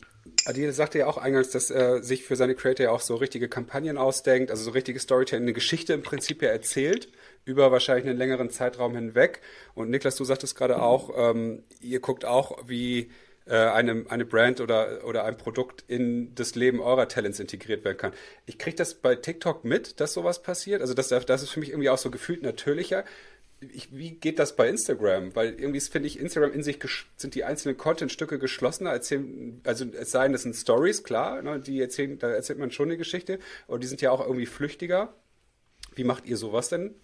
Adil sagte ja auch eingangs, dass er sich für seine Creator ja auch so richtige Kampagnen ausdenkt, also so richtige Storytelling, eine Geschichte im Prinzip ja erzählt, über wahrscheinlich einen längeren Zeitraum hinweg. Und Niklas, du sagtest gerade auch, ähm, ihr guckt auch, wie äh, eine, eine Brand oder, oder ein Produkt in das Leben eurer Talents integriert werden kann. Ich kriege das bei TikTok mit, dass sowas passiert. Also das, das ist für mich irgendwie auch so gefühlt natürlicher ich, wie geht das bei Instagram? Weil irgendwie finde ich, Instagram in sich sind die einzelnen Content-Stücke geschlossener. Erzählen, also es sei denn, das sind Stories, klar, ne, die erzählen, da erzählt man schon eine Geschichte, aber die sind ja auch irgendwie flüchtiger. Wie macht ihr sowas denn?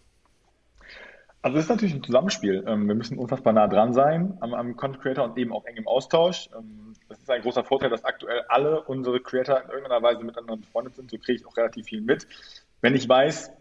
Also es ist natürlich ein Zusammenspiel. Ähm, wir müssen unfassbar nah dran sein am, am Content Creator und eben auch eng im Austausch. Ähm, das ist ein großer Vorteil, dass aktuell alle unsere Creator in irgendeiner Weise miteinander befreundet sind. So kriege ich auch relativ viel mit. Wenn ich weiß,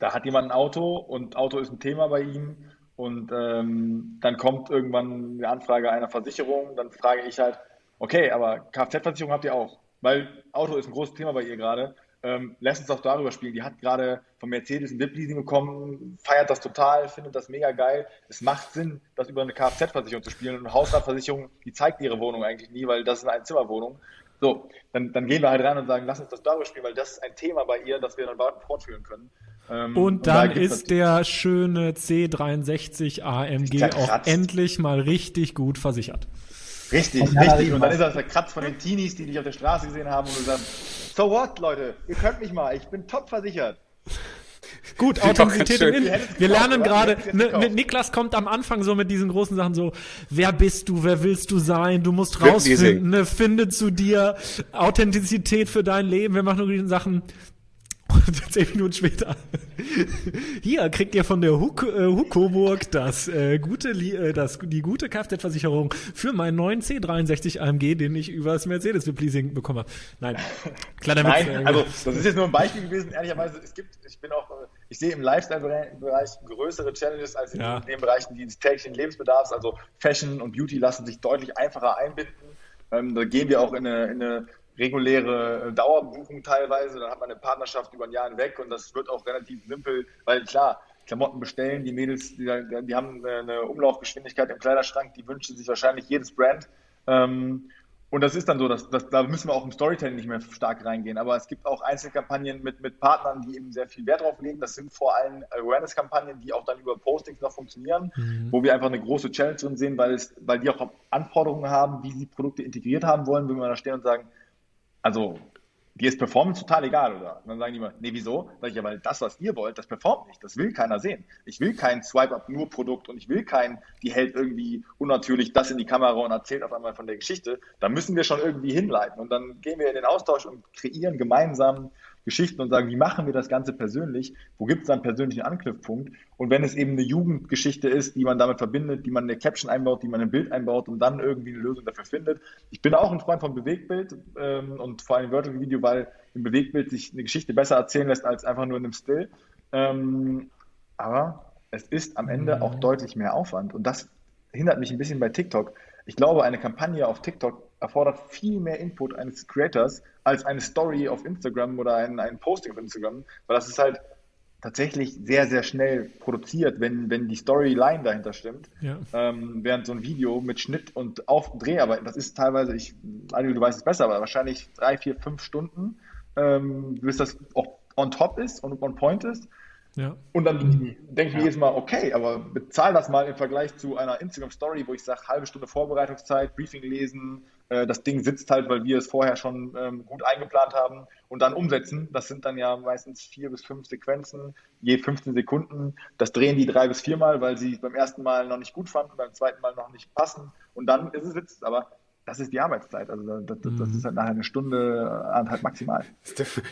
da hat jemand ein Auto und Auto ist ein Thema bei ihm und ähm, dann kommt irgendwann eine Anfrage einer Versicherung, dann frage ich halt, okay, aber Kfz-Versicherung habt ihr auch, weil Auto ist ein großes Thema bei ihr gerade. Ähm, lässt uns auch darüber spielen. Die hat gerade von Mercedes ein VIP-Leasing bekommen, feiert das total, findet das mega geil. Es macht Sinn, das über eine Kfz-Versicherung zu spielen. Und eine Hausratversicherung, die zeigt ihre Wohnung eigentlich nie, weil das ist eine Einzimmerwohnung. So, dann, dann gehen wir halt rein und sagen, lass uns das darüber spielen, weil das ist ein Thema bei ihr, das wir dann fortführen können. Ähm, und dann und da ist der schöne C63 AMG auch endlich mal richtig gut versichert. Richtig, richtig. Und dann ist das der Kratz von den Teenies, die dich auf der Straße gesehen haben und du sagst, so what, Leute, ihr könnt mich mal, ich bin top versichert. Gut, Authentizität im In. Wir lernen gerade, ne, Niklas kommt am Anfang so mit diesen großen Sachen so, wer bist du, wer willst du sein, du musst rausfinden, ne, finde zu dir Authentizität für dein Leben, wir machen nur diese Sachen, und zehn Minuten später. Hier kriegt ihr von der Huk äh, Hukoburg das, äh, gute, äh, das, die gute Kfz-Versicherung für meinen neuen C63 AMG, den ich über das Mercedes Leasing bekomme. Nein, kleiner Nein, Witz, äh, also das ist jetzt nur ein Beispiel gewesen. Ehrlicherweise, es gibt, ich bin auch, ich sehe im Lifestyle-Bereich größere Challenges als in, ja. den Bereichen die des täglichen Lebensbedarfs. Also Fashion und Beauty lassen sich deutlich einfacher einbinden. Ähm, da gehen wir auch in eine, in eine reguläre Dauerbuchung teilweise. Dann hat man eine Partnerschaft über ein Jahr hinweg und das wird auch relativ simpel, weil klar, Klamotten bestellen, die Mädels, die, die haben eine Umlaufgeschwindigkeit im Kleiderschrank, die wünschen sich wahrscheinlich jedes Brand. Ähm, und das ist dann so, dass, dass, da müssen wir auch im Storytelling nicht mehr stark reingehen. Aber es gibt auch Einzelkampagnen mit, mit Partnern, die eben sehr viel Wert drauf legen. Das sind vor allem Awareness-Kampagnen, die auch dann über Postings noch funktionieren, mhm. wo wir einfach eine große Challenge drin sehen, weil, es, weil die auch Anforderungen haben, wie sie Produkte integriert haben wollen, wenn wir da stehen und sagen, also dir ist Performance total egal, oder? Und dann sagen die immer, nee, wieso? Sag ich ja, weil das, was ihr wollt, das performt nicht. Das will keiner sehen. Ich will kein Swipe-Up nur Produkt und ich will kein, die hält irgendwie unnatürlich das in die Kamera und erzählt auf einmal von der Geschichte. Da müssen wir schon irgendwie hinleiten. Und dann gehen wir in den Austausch und kreieren gemeinsam Geschichten und sagen, wie machen wir das Ganze persönlich? Wo gibt es einen persönlichen Anknüpfpunkt? Und wenn es eben eine Jugendgeschichte ist, die man damit verbindet, die man in eine Caption einbaut, die man ein Bild einbaut und dann irgendwie eine Lösung dafür findet. Ich bin auch ein Freund von Bewegtbild ähm, und vor allem Vertical Video, weil im Bewegtbild sich eine Geschichte besser erzählen lässt als einfach nur in einem Still. Ähm, aber es ist am Ende auch deutlich mehr Aufwand und das hindert mich ein bisschen bei TikTok. Ich glaube, eine Kampagne auf TikTok erfordert viel mehr Input eines Creators als eine Story auf Instagram oder ein, ein Posting auf Instagram, weil das ist halt tatsächlich sehr, sehr schnell produziert, wenn, wenn die Storyline dahinter stimmt. Ja. Ähm, während so ein Video mit Schnitt und Auf Dreharbeiten, das ist teilweise, ich, du weißt es besser, aber wahrscheinlich drei, vier, fünf Stunden, ähm, bis das auch on top ist und on point ist. Ja. Und dann mhm. denke ich mir ja. jedes Mal, okay, aber bezahl das mal im Vergleich zu einer Instagram-Story, wo ich sage, halbe Stunde Vorbereitungszeit, Briefing lesen, äh, das Ding sitzt halt, weil wir es vorher schon ähm, gut eingeplant haben und dann umsetzen. Das sind dann ja meistens vier bis fünf Sequenzen, je 15 Sekunden. Das drehen die drei bis viermal, weil sie beim ersten Mal noch nicht gut fanden, beim zweiten Mal noch nicht passen und dann ist es sitzt. Aber das ist die Arbeitszeit. Also das, das, das, ist halt nachher eine Stunde, anderthalb maximal.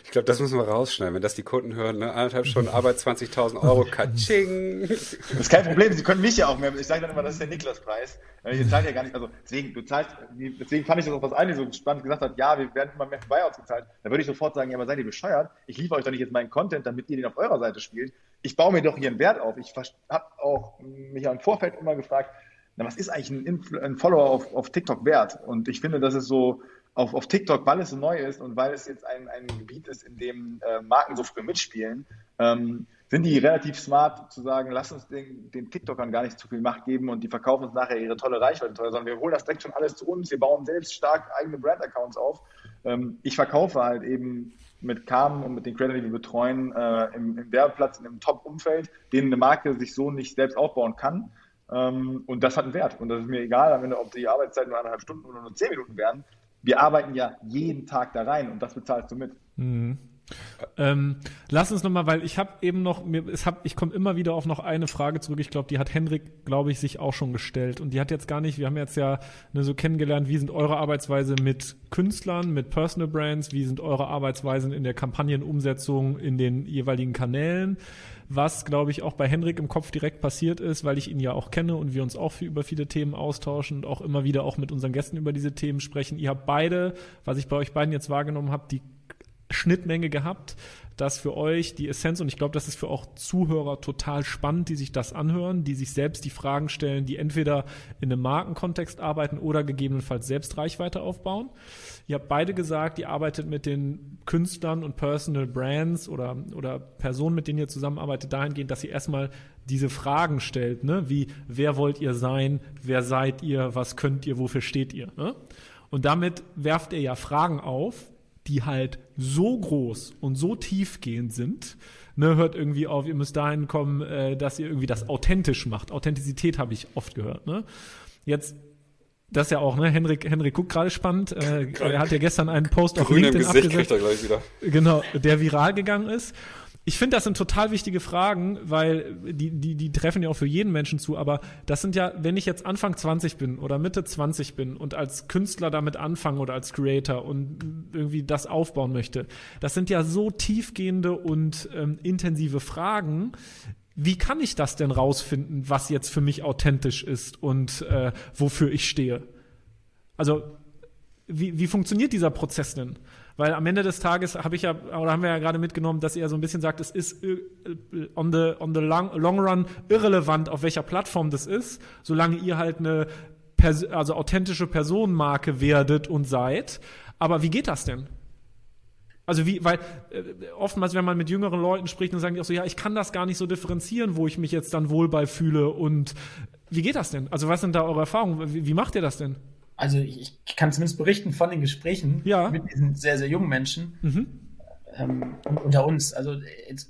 Ich glaube, das müssen wir rausschneiden, wenn das die Kunden hören. Ne? Anderthalb Stunden Arbeit, 20.000 Euro, Katsching. Das ist kein Problem, sie können mich ja auch mehr. Ich sage dann immer, das ist der Niklas-Preis. Ihr zahlt ja gar nicht, also deswegen, du zahlst, deswegen fand ich das auch, was eine so spannend gesagt hat, ja, wir werden immer mehr für Buyouts gezahlt. Da würde ich sofort sagen, ja, aber seid ihr bescheuert? Ich liefere euch doch nicht jetzt meinen Content, damit ihr den auf eurer Seite spielt. Ich baue mir doch hier einen Wert auf. Ich habe auch mich ja im Vorfeld immer gefragt, na, was ist eigentlich ein, Influ ein Follower auf, auf TikTok wert? Und ich finde, dass es so auf, auf TikTok, weil es so neu ist und weil es jetzt ein, ein Gebiet ist, in dem äh, Marken so früh mitspielen, ähm, sind die relativ smart zu sagen, lass uns den, den TikTokern gar nicht zu viel Macht geben und die verkaufen uns nachher ihre tolle Reichweite teuer, sondern wir holen das direkt schon alles zu uns, wir bauen selbst stark eigene Brand-Accounts auf. Ähm, ich verkaufe halt eben mit Carmen und mit den Creators, die wir betreuen, äh, im, im Werbeplatz, in einem Top-Umfeld, denen eine Marke sich so nicht selbst aufbauen kann. Ähm, und das hat einen Wert. Und das ist mir egal, am Ende, ob die Arbeitszeiten nur eineinhalb Stunden oder nur zehn Minuten werden. Wir arbeiten ja jeden Tag da rein und das bezahlst du mit. Mhm. Ähm, lass uns nochmal, weil ich habe eben noch, mir, es hab, ich komme immer wieder auf noch eine Frage zurück. Ich glaube, die hat Hendrik, glaube ich, sich auch schon gestellt. Und die hat jetzt gar nicht, wir haben jetzt ja ne, so kennengelernt, wie sind eure Arbeitsweise mit Künstlern, mit Personal Brands, wie sind eure Arbeitsweisen in der Kampagnenumsetzung in den jeweiligen Kanälen was, glaube ich, auch bei Henrik im Kopf direkt passiert ist, weil ich ihn ja auch kenne und wir uns auch viel, über viele Themen austauschen und auch immer wieder auch mit unseren Gästen über diese Themen sprechen. Ihr habt beide, was ich bei euch beiden jetzt wahrgenommen habe, die Schnittmenge gehabt, dass für euch die Essenz, und ich glaube, das ist für auch Zuhörer total spannend, die sich das anhören, die sich selbst die Fragen stellen, die entweder in einem Markenkontext arbeiten oder gegebenenfalls selbst Reichweite aufbauen. Ihr habt beide gesagt, ihr arbeitet mit den Künstlern und Personal Brands oder, oder Personen, mit denen ihr zusammenarbeitet, dahingehend, dass ihr erstmal diese Fragen stellt, ne? wie wer wollt ihr sein, wer seid ihr, was könnt ihr, wofür steht ihr. Ne? Und damit werft ihr ja Fragen auf, die halt so groß und so tiefgehend sind, ne, hört irgendwie auf, ihr müsst dahin kommen, äh, dass ihr irgendwie das authentisch macht. Authentizität habe ich oft gehört. Ne? Jetzt das ist ja auch, ne? Henrik, Henrik guckt gerade spannend. Äh, er hat ja gestern einen Post auf LinkedIn Gesicht abgesetzt. Er gleich wieder. Genau, der viral gegangen ist. ich finde, das sind total wichtige Fragen, weil die, die, die treffen ja auch für jeden Menschen zu, aber das sind ja, wenn ich jetzt Anfang 20 bin oder Mitte 20 bin und als Künstler damit anfange oder als Creator und irgendwie das aufbauen möchte, das sind ja so tiefgehende und ähm, intensive Fragen. Wie kann ich das denn rausfinden, was jetzt für mich authentisch ist und äh, wofür ich stehe? Also, wie, wie funktioniert dieser Prozess denn? Weil am Ende des Tages habe ich ja, oder haben wir ja gerade mitgenommen, dass er so ein bisschen sagt, es ist äh, on the, on the long, long run irrelevant, auf welcher Plattform das ist, solange ihr halt eine Pers also authentische Personenmarke werdet und seid. Aber wie geht das denn? Also wie, weil äh, oftmals, wenn man mit jüngeren Leuten spricht, dann sagen die auch so, ja, ich kann das gar nicht so differenzieren, wo ich mich jetzt dann wohl bei fühle. Und wie geht das denn? Also was sind da eure Erfahrungen? Wie, wie macht ihr das denn? also ich kann zumindest berichten von den Gesprächen ja. mit diesen sehr, sehr jungen Menschen mhm. ähm, unter uns. Also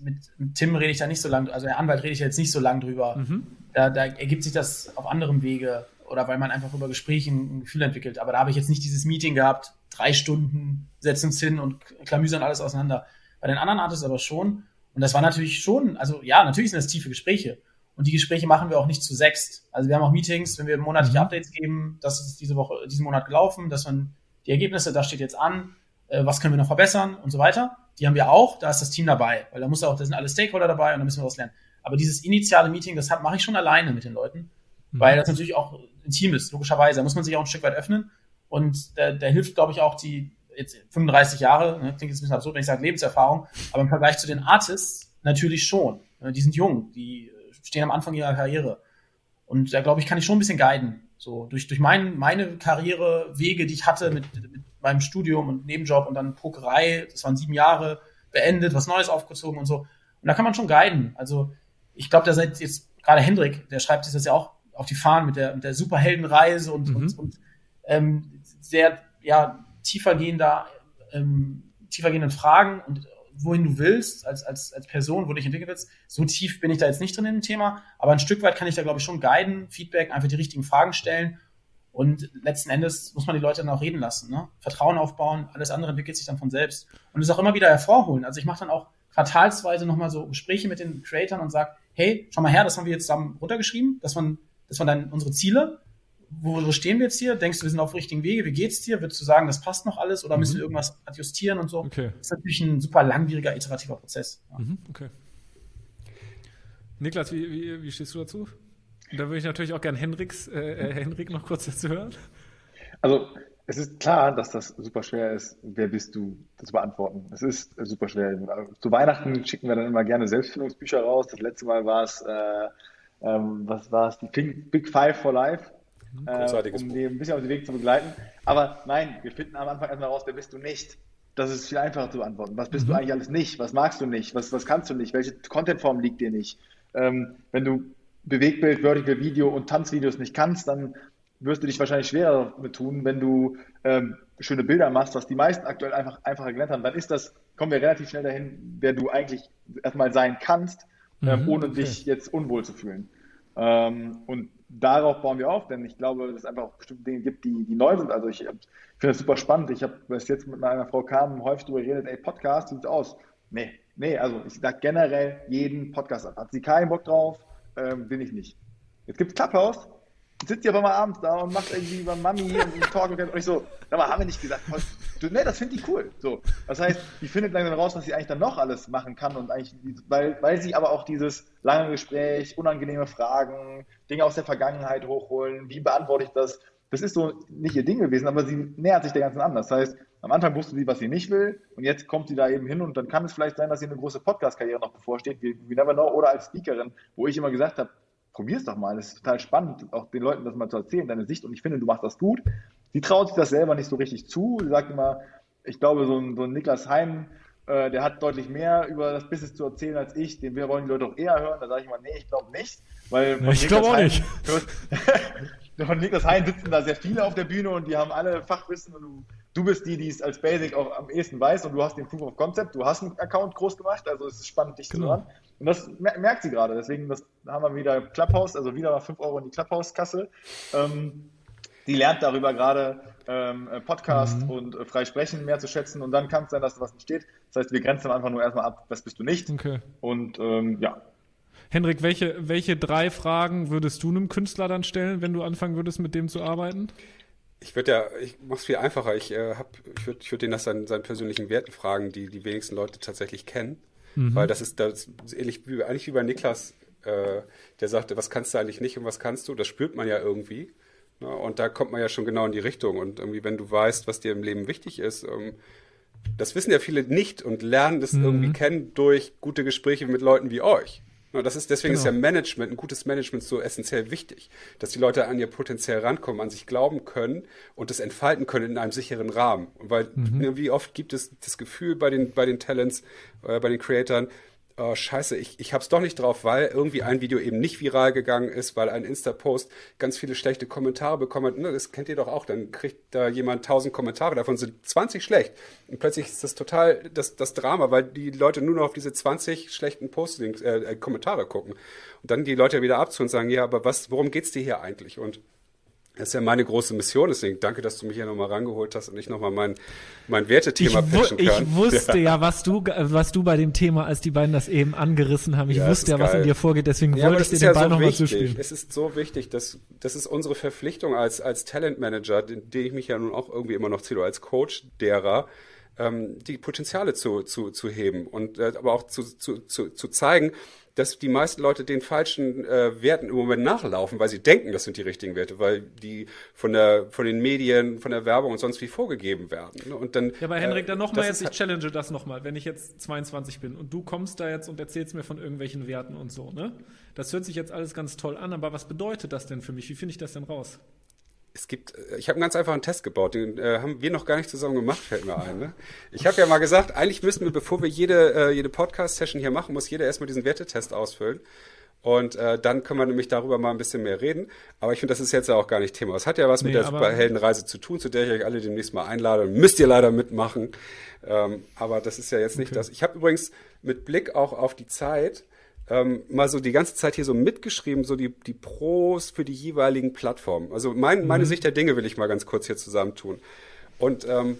mit, mit, Tim rede ich da nicht so lange, also der Anwalt rede ich jetzt nicht so lange drüber. Mhm. Da, da, ergibt sich das auf anderem Wege oder weil man einfach über Gespräche ein Gefühl entwickelt. Aber da habe ich jetzt nicht dieses Meeting gehabt, drei Stunden, setzen uns hin und klamüsern alles auseinander. Bei den anderen Artists aber schon. Und das war natürlich schon, also ja, natürlich sind das tiefe Gespräche. Und die Gespräche machen wir auch nicht zu sechst. Also wir haben auch Meetings, wenn wir monatliche mhm. Updates geben, das ist diese Woche, diesen Monat gelaufen, dass man die Ergebnisse, da steht jetzt an, äh, was können wir noch verbessern und so weiter. Die haben wir auch, da ist das Team dabei, weil da muss auch, da sind alle Stakeholder dabei und da müssen wir was lernen. Aber dieses initiale Meeting, das mache ich schon alleine mit den Leuten, mhm. weil das natürlich auch intim ist, logischerweise. Da muss man sich auch ein Stück weit öffnen. Und da, da hilft, glaube ich, auch die jetzt 35 Jahre, ne, klingt jetzt ein bisschen absurd, wenn ich sage Lebenserfahrung, aber im Vergleich zu den Artists natürlich schon. Die sind jung, die stehen am Anfang ihrer Karriere. Und da glaube ich, kann ich schon ein bisschen guiden. So durch, durch mein, meine Karrierewege, die ich hatte mit, mit meinem Studium und Nebenjob und dann Pokerei, das waren sieben Jahre, beendet, was Neues aufgezogen und so. Und da kann man schon guiden. Also ich glaube, da seid jetzt gerade Hendrik, der schreibt sich das ja auch auf die Fahnen mit der, mit der Superheldenreise und, mhm. und, und ähm, sehr ja, tiefergehender, ähm, tiefergehenden Fragen und wohin du willst, als, als, als Person, wo du dich entwickeln willst. So tief bin ich da jetzt nicht drin im Thema, aber ein Stück weit kann ich da, glaube ich, schon guiden, Feedback, einfach die richtigen Fragen stellen. Und letzten Endes muss man die Leute dann auch reden lassen, ne? Vertrauen aufbauen, alles andere entwickelt sich dann von selbst. Und es auch immer wieder hervorholen. Also ich mache dann auch quartalsweise nochmal so Gespräche mit den Creatoren und sage, hey, schau mal her, das haben wir jetzt zusammen runtergeschrieben, das waren, das waren dann unsere Ziele wo, wo stehen wir jetzt hier? Denkst du, wir sind auf dem richtigen Wege? Wie geht's dir? Würdest du sagen, das passt noch alles oder mhm. müssen wir irgendwas adjustieren und so? Okay. Das ist natürlich ein super langwieriger, iterativer Prozess. Ja. Mhm, okay. Niklas, wie, wie, wie stehst du dazu? Da würde ich natürlich auch gerne Henriks, äh, äh, Henrik noch kurz dazu hören. Also, es ist klar, dass das super schwer ist. Wer bist du, das zu beantworten? Es ist super schwer. Zu Weihnachten schicken wir dann immer gerne Selbstfindungsbücher raus. Das letzte Mal war es, äh, ähm, was war es, die Big Five for Life äh, um die ein bisschen auf den Weg zu begleiten. Aber nein, wir finden am Anfang erstmal raus, wer bist du nicht. Das ist viel einfacher zu beantworten. Was bist mhm. du eigentlich alles nicht? Was magst du nicht? Was, was kannst du nicht? Welche Contentform liegt dir nicht? Ähm, wenn du Bewegtbild, Vertical Video und Tanzvideos nicht kannst, dann wirst du dich wahrscheinlich schwerer mit tun, wenn du ähm, schöne Bilder machst, was die meisten aktuell einfach einfacher gelernt haben. Dann ist das, kommen wir relativ schnell dahin, wer du eigentlich erstmal sein kannst, ähm, mhm, ohne okay. dich jetzt unwohl zu fühlen. Ähm, und darauf bauen wir auf, denn ich glaube, dass es einfach auch bestimmte Dinge gibt, die, die neu sind. Also ich finde das super spannend. Ich habe bis jetzt mit meiner Frau Carmen häufig darüber geredet, ey, Podcast, wie sieht's aus? Nee, nee, also ich sage generell jeden Podcast ab. Hat sie keinen Bock drauf, ähm, bin ich nicht. Jetzt gibt's Clubhouse, sitzt ihr aber mal abends da und macht irgendwie über Mami und Talk und ich so, aber haben wir nicht gesagt, ne, das finde ich cool. So, das heißt, die findet langsam raus, was sie eigentlich dann noch alles machen kann und eigentlich, weil, weil sie aber auch dieses lange Gespräch, unangenehme Fragen, Dinge aus der Vergangenheit hochholen, wie beantworte ich das? Das ist so nicht ihr Ding gewesen, aber sie nähert sich der ganzen an. Das heißt, am Anfang wusste sie, was sie nicht will und jetzt kommt sie da eben hin und dann kann es vielleicht sein, dass sie eine große Podcast-Karriere noch bevorsteht, wie, wie Never Know oder als Speakerin, wo ich immer gesagt habe, probier's doch mal. Das ist total spannend, auch den Leuten das mal zu erzählen, deine Sicht. Und ich finde, du machst das gut. Sie traut sich das selber nicht so richtig zu. Sie sagt immer, ich glaube, so ein, so ein Niklas Heim, äh, der hat deutlich mehr über das Business zu erzählen als ich. Den wir wollen die Leute auch eher hören. Da sage ich immer, nee, ich glaube nicht. Weil nee, ich glaube auch nicht. von Niklas Hein sitzen da sehr viele auf der Bühne und die haben alle Fachwissen und du, du bist die, die es als Basic auch am ehesten weiß und du hast den Proof of Concept, du hast einen Account groß gemacht, also es ist spannend, dich genau. zu hören. Und das merkt sie gerade. Deswegen das haben wir wieder Clubhouse, also wieder 5 Euro in die Clubhouse-Kasse. Ähm, die lernt darüber gerade, ähm, äh, Podcast mhm. und äh, frei sprechen mehr zu schätzen und dann kann es sein, dass da was entsteht. Das heißt, wir grenzen einfach nur erstmal ab, was bist du nicht. Okay. Und ähm, ja. Henrik, welche, welche drei Fragen würdest du einem Künstler dann stellen, wenn du anfangen würdest, mit dem zu arbeiten? Ich würde ja, ich mache es viel einfacher. Ich, äh, ich würde ich würd den nach seinen, seinen persönlichen Werten fragen, die die wenigsten Leute tatsächlich kennen. Mhm. Weil das ist, das ist ähnlich wie, eigentlich wie bei Niklas, äh, der sagte, was kannst du eigentlich nicht und was kannst du? Das spürt man ja irgendwie. Ne? Und da kommt man ja schon genau in die Richtung. Und irgendwie, wenn du weißt, was dir im Leben wichtig ist, ähm, das wissen ja viele nicht und lernen das mhm. irgendwie kennen durch gute Gespräche mit Leuten wie euch. Das ist, deswegen genau. ist ja Management, ein gutes Management so essentiell wichtig, dass die Leute an ihr Potenzial rankommen, an sich glauben können und das entfalten können in einem sicheren Rahmen. Weil mhm. wie oft gibt es das Gefühl bei den, bei den Talents, äh, bei den Creatoren, oh, scheiße, ich, ich hab's doch nicht drauf, weil irgendwie ein Video eben nicht viral gegangen ist, weil ein Insta-Post ganz viele schlechte Kommentare bekommen hat. Das kennt ihr doch auch. Dann kriegt da jemand tausend Kommentare, davon sind 20 schlecht. Und plötzlich ist das total das, das Drama, weil die Leute nur noch auf diese 20 schlechten Postings, äh, äh, Kommentare gucken. Und dann die Leute wieder abzu und sagen, ja, aber was, worum geht's dir hier eigentlich? Und das ist ja meine große Mission, deswegen danke, dass du mich hier nochmal rangeholt hast und ich nochmal mein, mein Wertethema ich pitchen kann. Ich wusste ja. ja, was du, was du bei dem Thema, als die beiden das eben angerissen haben, ich ja, wusste ja, was in dir vorgeht, deswegen ja, wollte ich dir den ja Ball so nochmal zuspielen. Es ist so wichtig, dass, das ist unsere Verpflichtung als, als Talentmanager, den, den ich mich ja nun auch irgendwie immer noch zähle, als Coach derer, ähm, die Potenziale zu, zu, zu heben und äh, aber auch zu, zu, zu, zu zeigen, dass die meisten Leute den falschen äh, Werten im Moment nachlaufen, weil sie denken, das sind die richtigen Werte, weil die von der von den Medien, von der Werbung und sonst wie vorgegeben werden. Ne? Und dann, ja, aber Henrik, äh, dann nochmal jetzt, ich halt challenge das nochmal, wenn ich jetzt 22 bin und du kommst da jetzt und erzählst mir von irgendwelchen Werten und so, ne? Das hört sich jetzt alles ganz toll an, aber was bedeutet das denn für mich? Wie finde ich das denn raus? Es gibt, äh, ich habe einen ganz einfachen Test gebaut, den äh, haben wir noch gar nicht zusammen gemacht, fällt mir ein. Ne? Ich habe ja mal gesagt, eigentlich müssen wir, bevor wir jede, äh, jede Podcast-Session hier machen, muss jeder erstmal diesen Wertetest ausfüllen. Und äh, dann können wir nämlich darüber mal ein bisschen mehr reden. Aber ich finde, das ist jetzt ja auch gar nicht Thema. Es hat ja was nee, mit der Superheldenreise zu tun, zu der ich euch alle demnächst mal einlade. Müsst ihr leider mitmachen. Ähm, aber das ist ja jetzt nicht okay. das. Ich habe übrigens mit Blick auch auf die Zeit ähm, mal so die ganze Zeit hier so mitgeschrieben, so die, die Pros für die jeweiligen Plattformen. Also mein, meine mhm. Sicht der Dinge will ich mal ganz kurz hier zusammentun. Und ähm,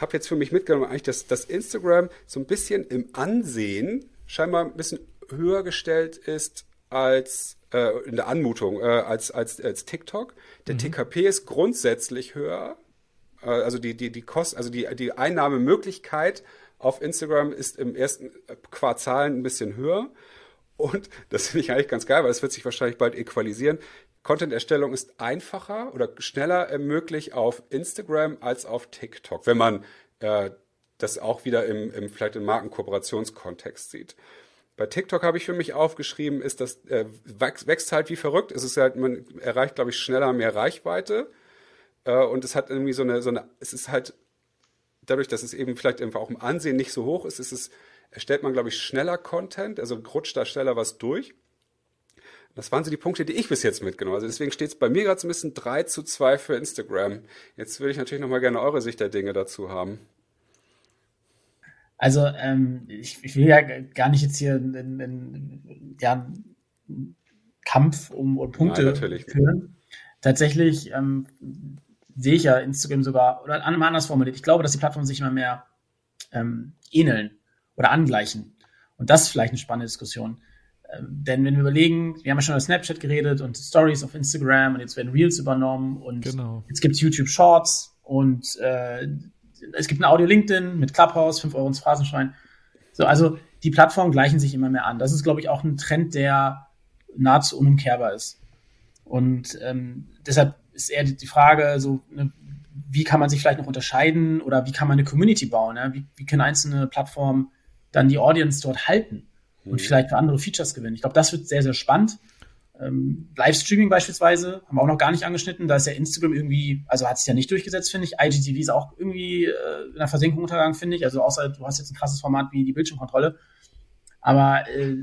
habe jetzt für mich mitgenommen, eigentlich, dass, dass Instagram so ein bisschen im Ansehen scheinbar ein bisschen höher gestellt ist als äh, in der Anmutung äh, als, als, als TikTok. Der mhm. TKP ist grundsätzlich höher. Äh, also die, die, die Kost, also die, die Einnahmemöglichkeit auf Instagram ist im ersten Quartal ein bisschen höher. Und das finde ich eigentlich ganz geil, weil es wird sich wahrscheinlich bald equalisieren. Content-Erstellung ist einfacher oder schneller möglich auf Instagram als auf TikTok, wenn man äh, das auch wieder im, im vielleicht im Markenkooperationskontext sieht. Bei TikTok habe ich für mich aufgeschrieben, ist das äh, wächst, halt wie verrückt. Es ist halt, man erreicht, glaube ich, schneller mehr Reichweite. Äh, und es hat irgendwie so eine, so eine, es ist halt dadurch, dass es eben vielleicht einfach auch im Ansehen nicht so hoch ist, ist es erstellt man, glaube ich, schneller Content, also rutscht da schneller was durch. Das waren so die Punkte, die ich bis jetzt mitgenommen habe. Also deswegen steht es bei mir gerade so ein bisschen 3 zu 2 für Instagram. Jetzt würde ich natürlich nochmal gerne eure Sicht der Dinge dazu haben. Also ähm, ich, ich, will ja gar nicht jetzt hier einen, ja, Kampf um, um Punkte Nein, führen. Tatsächlich ähm, sehe ich ja Instagram sogar, oder anders formuliert, ich glaube, dass die Plattformen sich immer mehr ähm, ähneln oder angleichen. Und das ist vielleicht eine spannende Diskussion. Ähm, denn wenn wir überlegen, wir haben ja schon über Snapchat geredet und Stories auf Instagram und jetzt werden Reels übernommen und genau. jetzt gibt es YouTube Shorts und äh, es gibt ein Audio LinkedIn mit Clubhouse, 5 Euro ins Phrasenschwein. So, also die Plattformen gleichen sich immer mehr an. Das ist, glaube ich, auch ein Trend, der nahezu unumkehrbar ist. Und ähm, deshalb ist eher die, Frage, so, ne, wie kann man sich vielleicht noch unterscheiden oder wie kann man eine Community bauen? Ja? Wie, wie können einzelne Plattformen dann die Audience dort halten und mhm. vielleicht für andere Features gewinnen. Ich glaube, das wird sehr, sehr spannend. Ähm, Livestreaming beispielsweise haben wir auch noch gar nicht angeschnitten. Da ist ja Instagram irgendwie, also hat sich ja nicht durchgesetzt, finde ich. IGTV ist auch irgendwie äh, in der Versenkung untergegangen, finde ich. Also außer du hast jetzt ein krasses Format wie die Bildschirmkontrolle. Aber äh,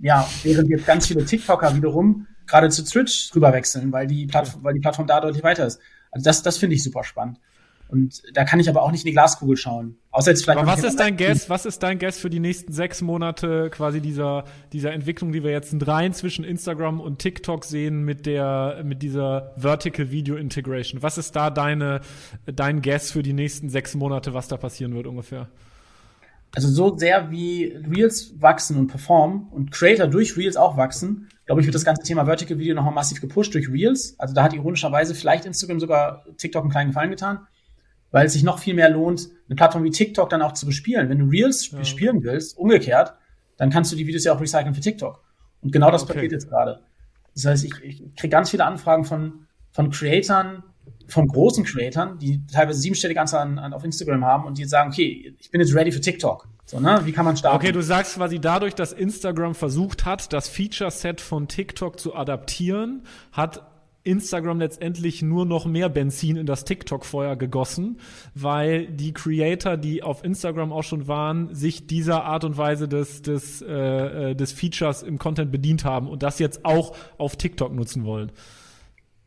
ja, während jetzt ganz viele TikToker wiederum gerade zu Twitch rüberwechseln, weil die Plattform, weil die Plattform da deutlich weiter ist. Also das, das finde ich super spannend. Und da kann ich aber auch nicht in die Glaskugel schauen. Außer jetzt vielleicht. Aber was ist dein Guess? Was ist dein Guess für die nächsten sechs Monate quasi dieser, dieser Entwicklung, die wir jetzt in dreien zwischen Instagram und TikTok sehen mit der, mit dieser Vertical Video Integration? Was ist da deine, dein Guess für die nächsten sechs Monate, was da passieren wird ungefähr? Also so sehr wie Reels wachsen und performen und Creator durch Reels auch wachsen, glaube ich, wird das ganze Thema Vertical Video nochmal massiv gepusht durch Reels. Also da hat ironischerweise vielleicht Instagram sogar TikTok einen kleinen Gefallen getan weil es sich noch viel mehr lohnt, eine Plattform wie TikTok dann auch zu bespielen. Wenn du Reels ja. spielen willst, umgekehrt, dann kannst du die Videos ja auch recyceln für TikTok. Und genau das okay. passiert jetzt gerade. Das heißt, ich, ich kriege ganz viele Anfragen von, von Creatoren, von großen Creatoren, die teilweise siebenstellige Anzahl an, an, auf Instagram haben und die sagen, okay, ich bin jetzt ready für TikTok. So, ne? Wie kann man starten? Okay, du sagst quasi dadurch, dass Instagram versucht hat, das Feature-Set von TikTok zu adaptieren, hat Instagram letztendlich nur noch mehr Benzin in das TikTok-Feuer gegossen, weil die Creator, die auf Instagram auch schon waren, sich dieser Art und Weise des, des, äh, äh, des Features im Content bedient haben und das jetzt auch auf TikTok nutzen wollen.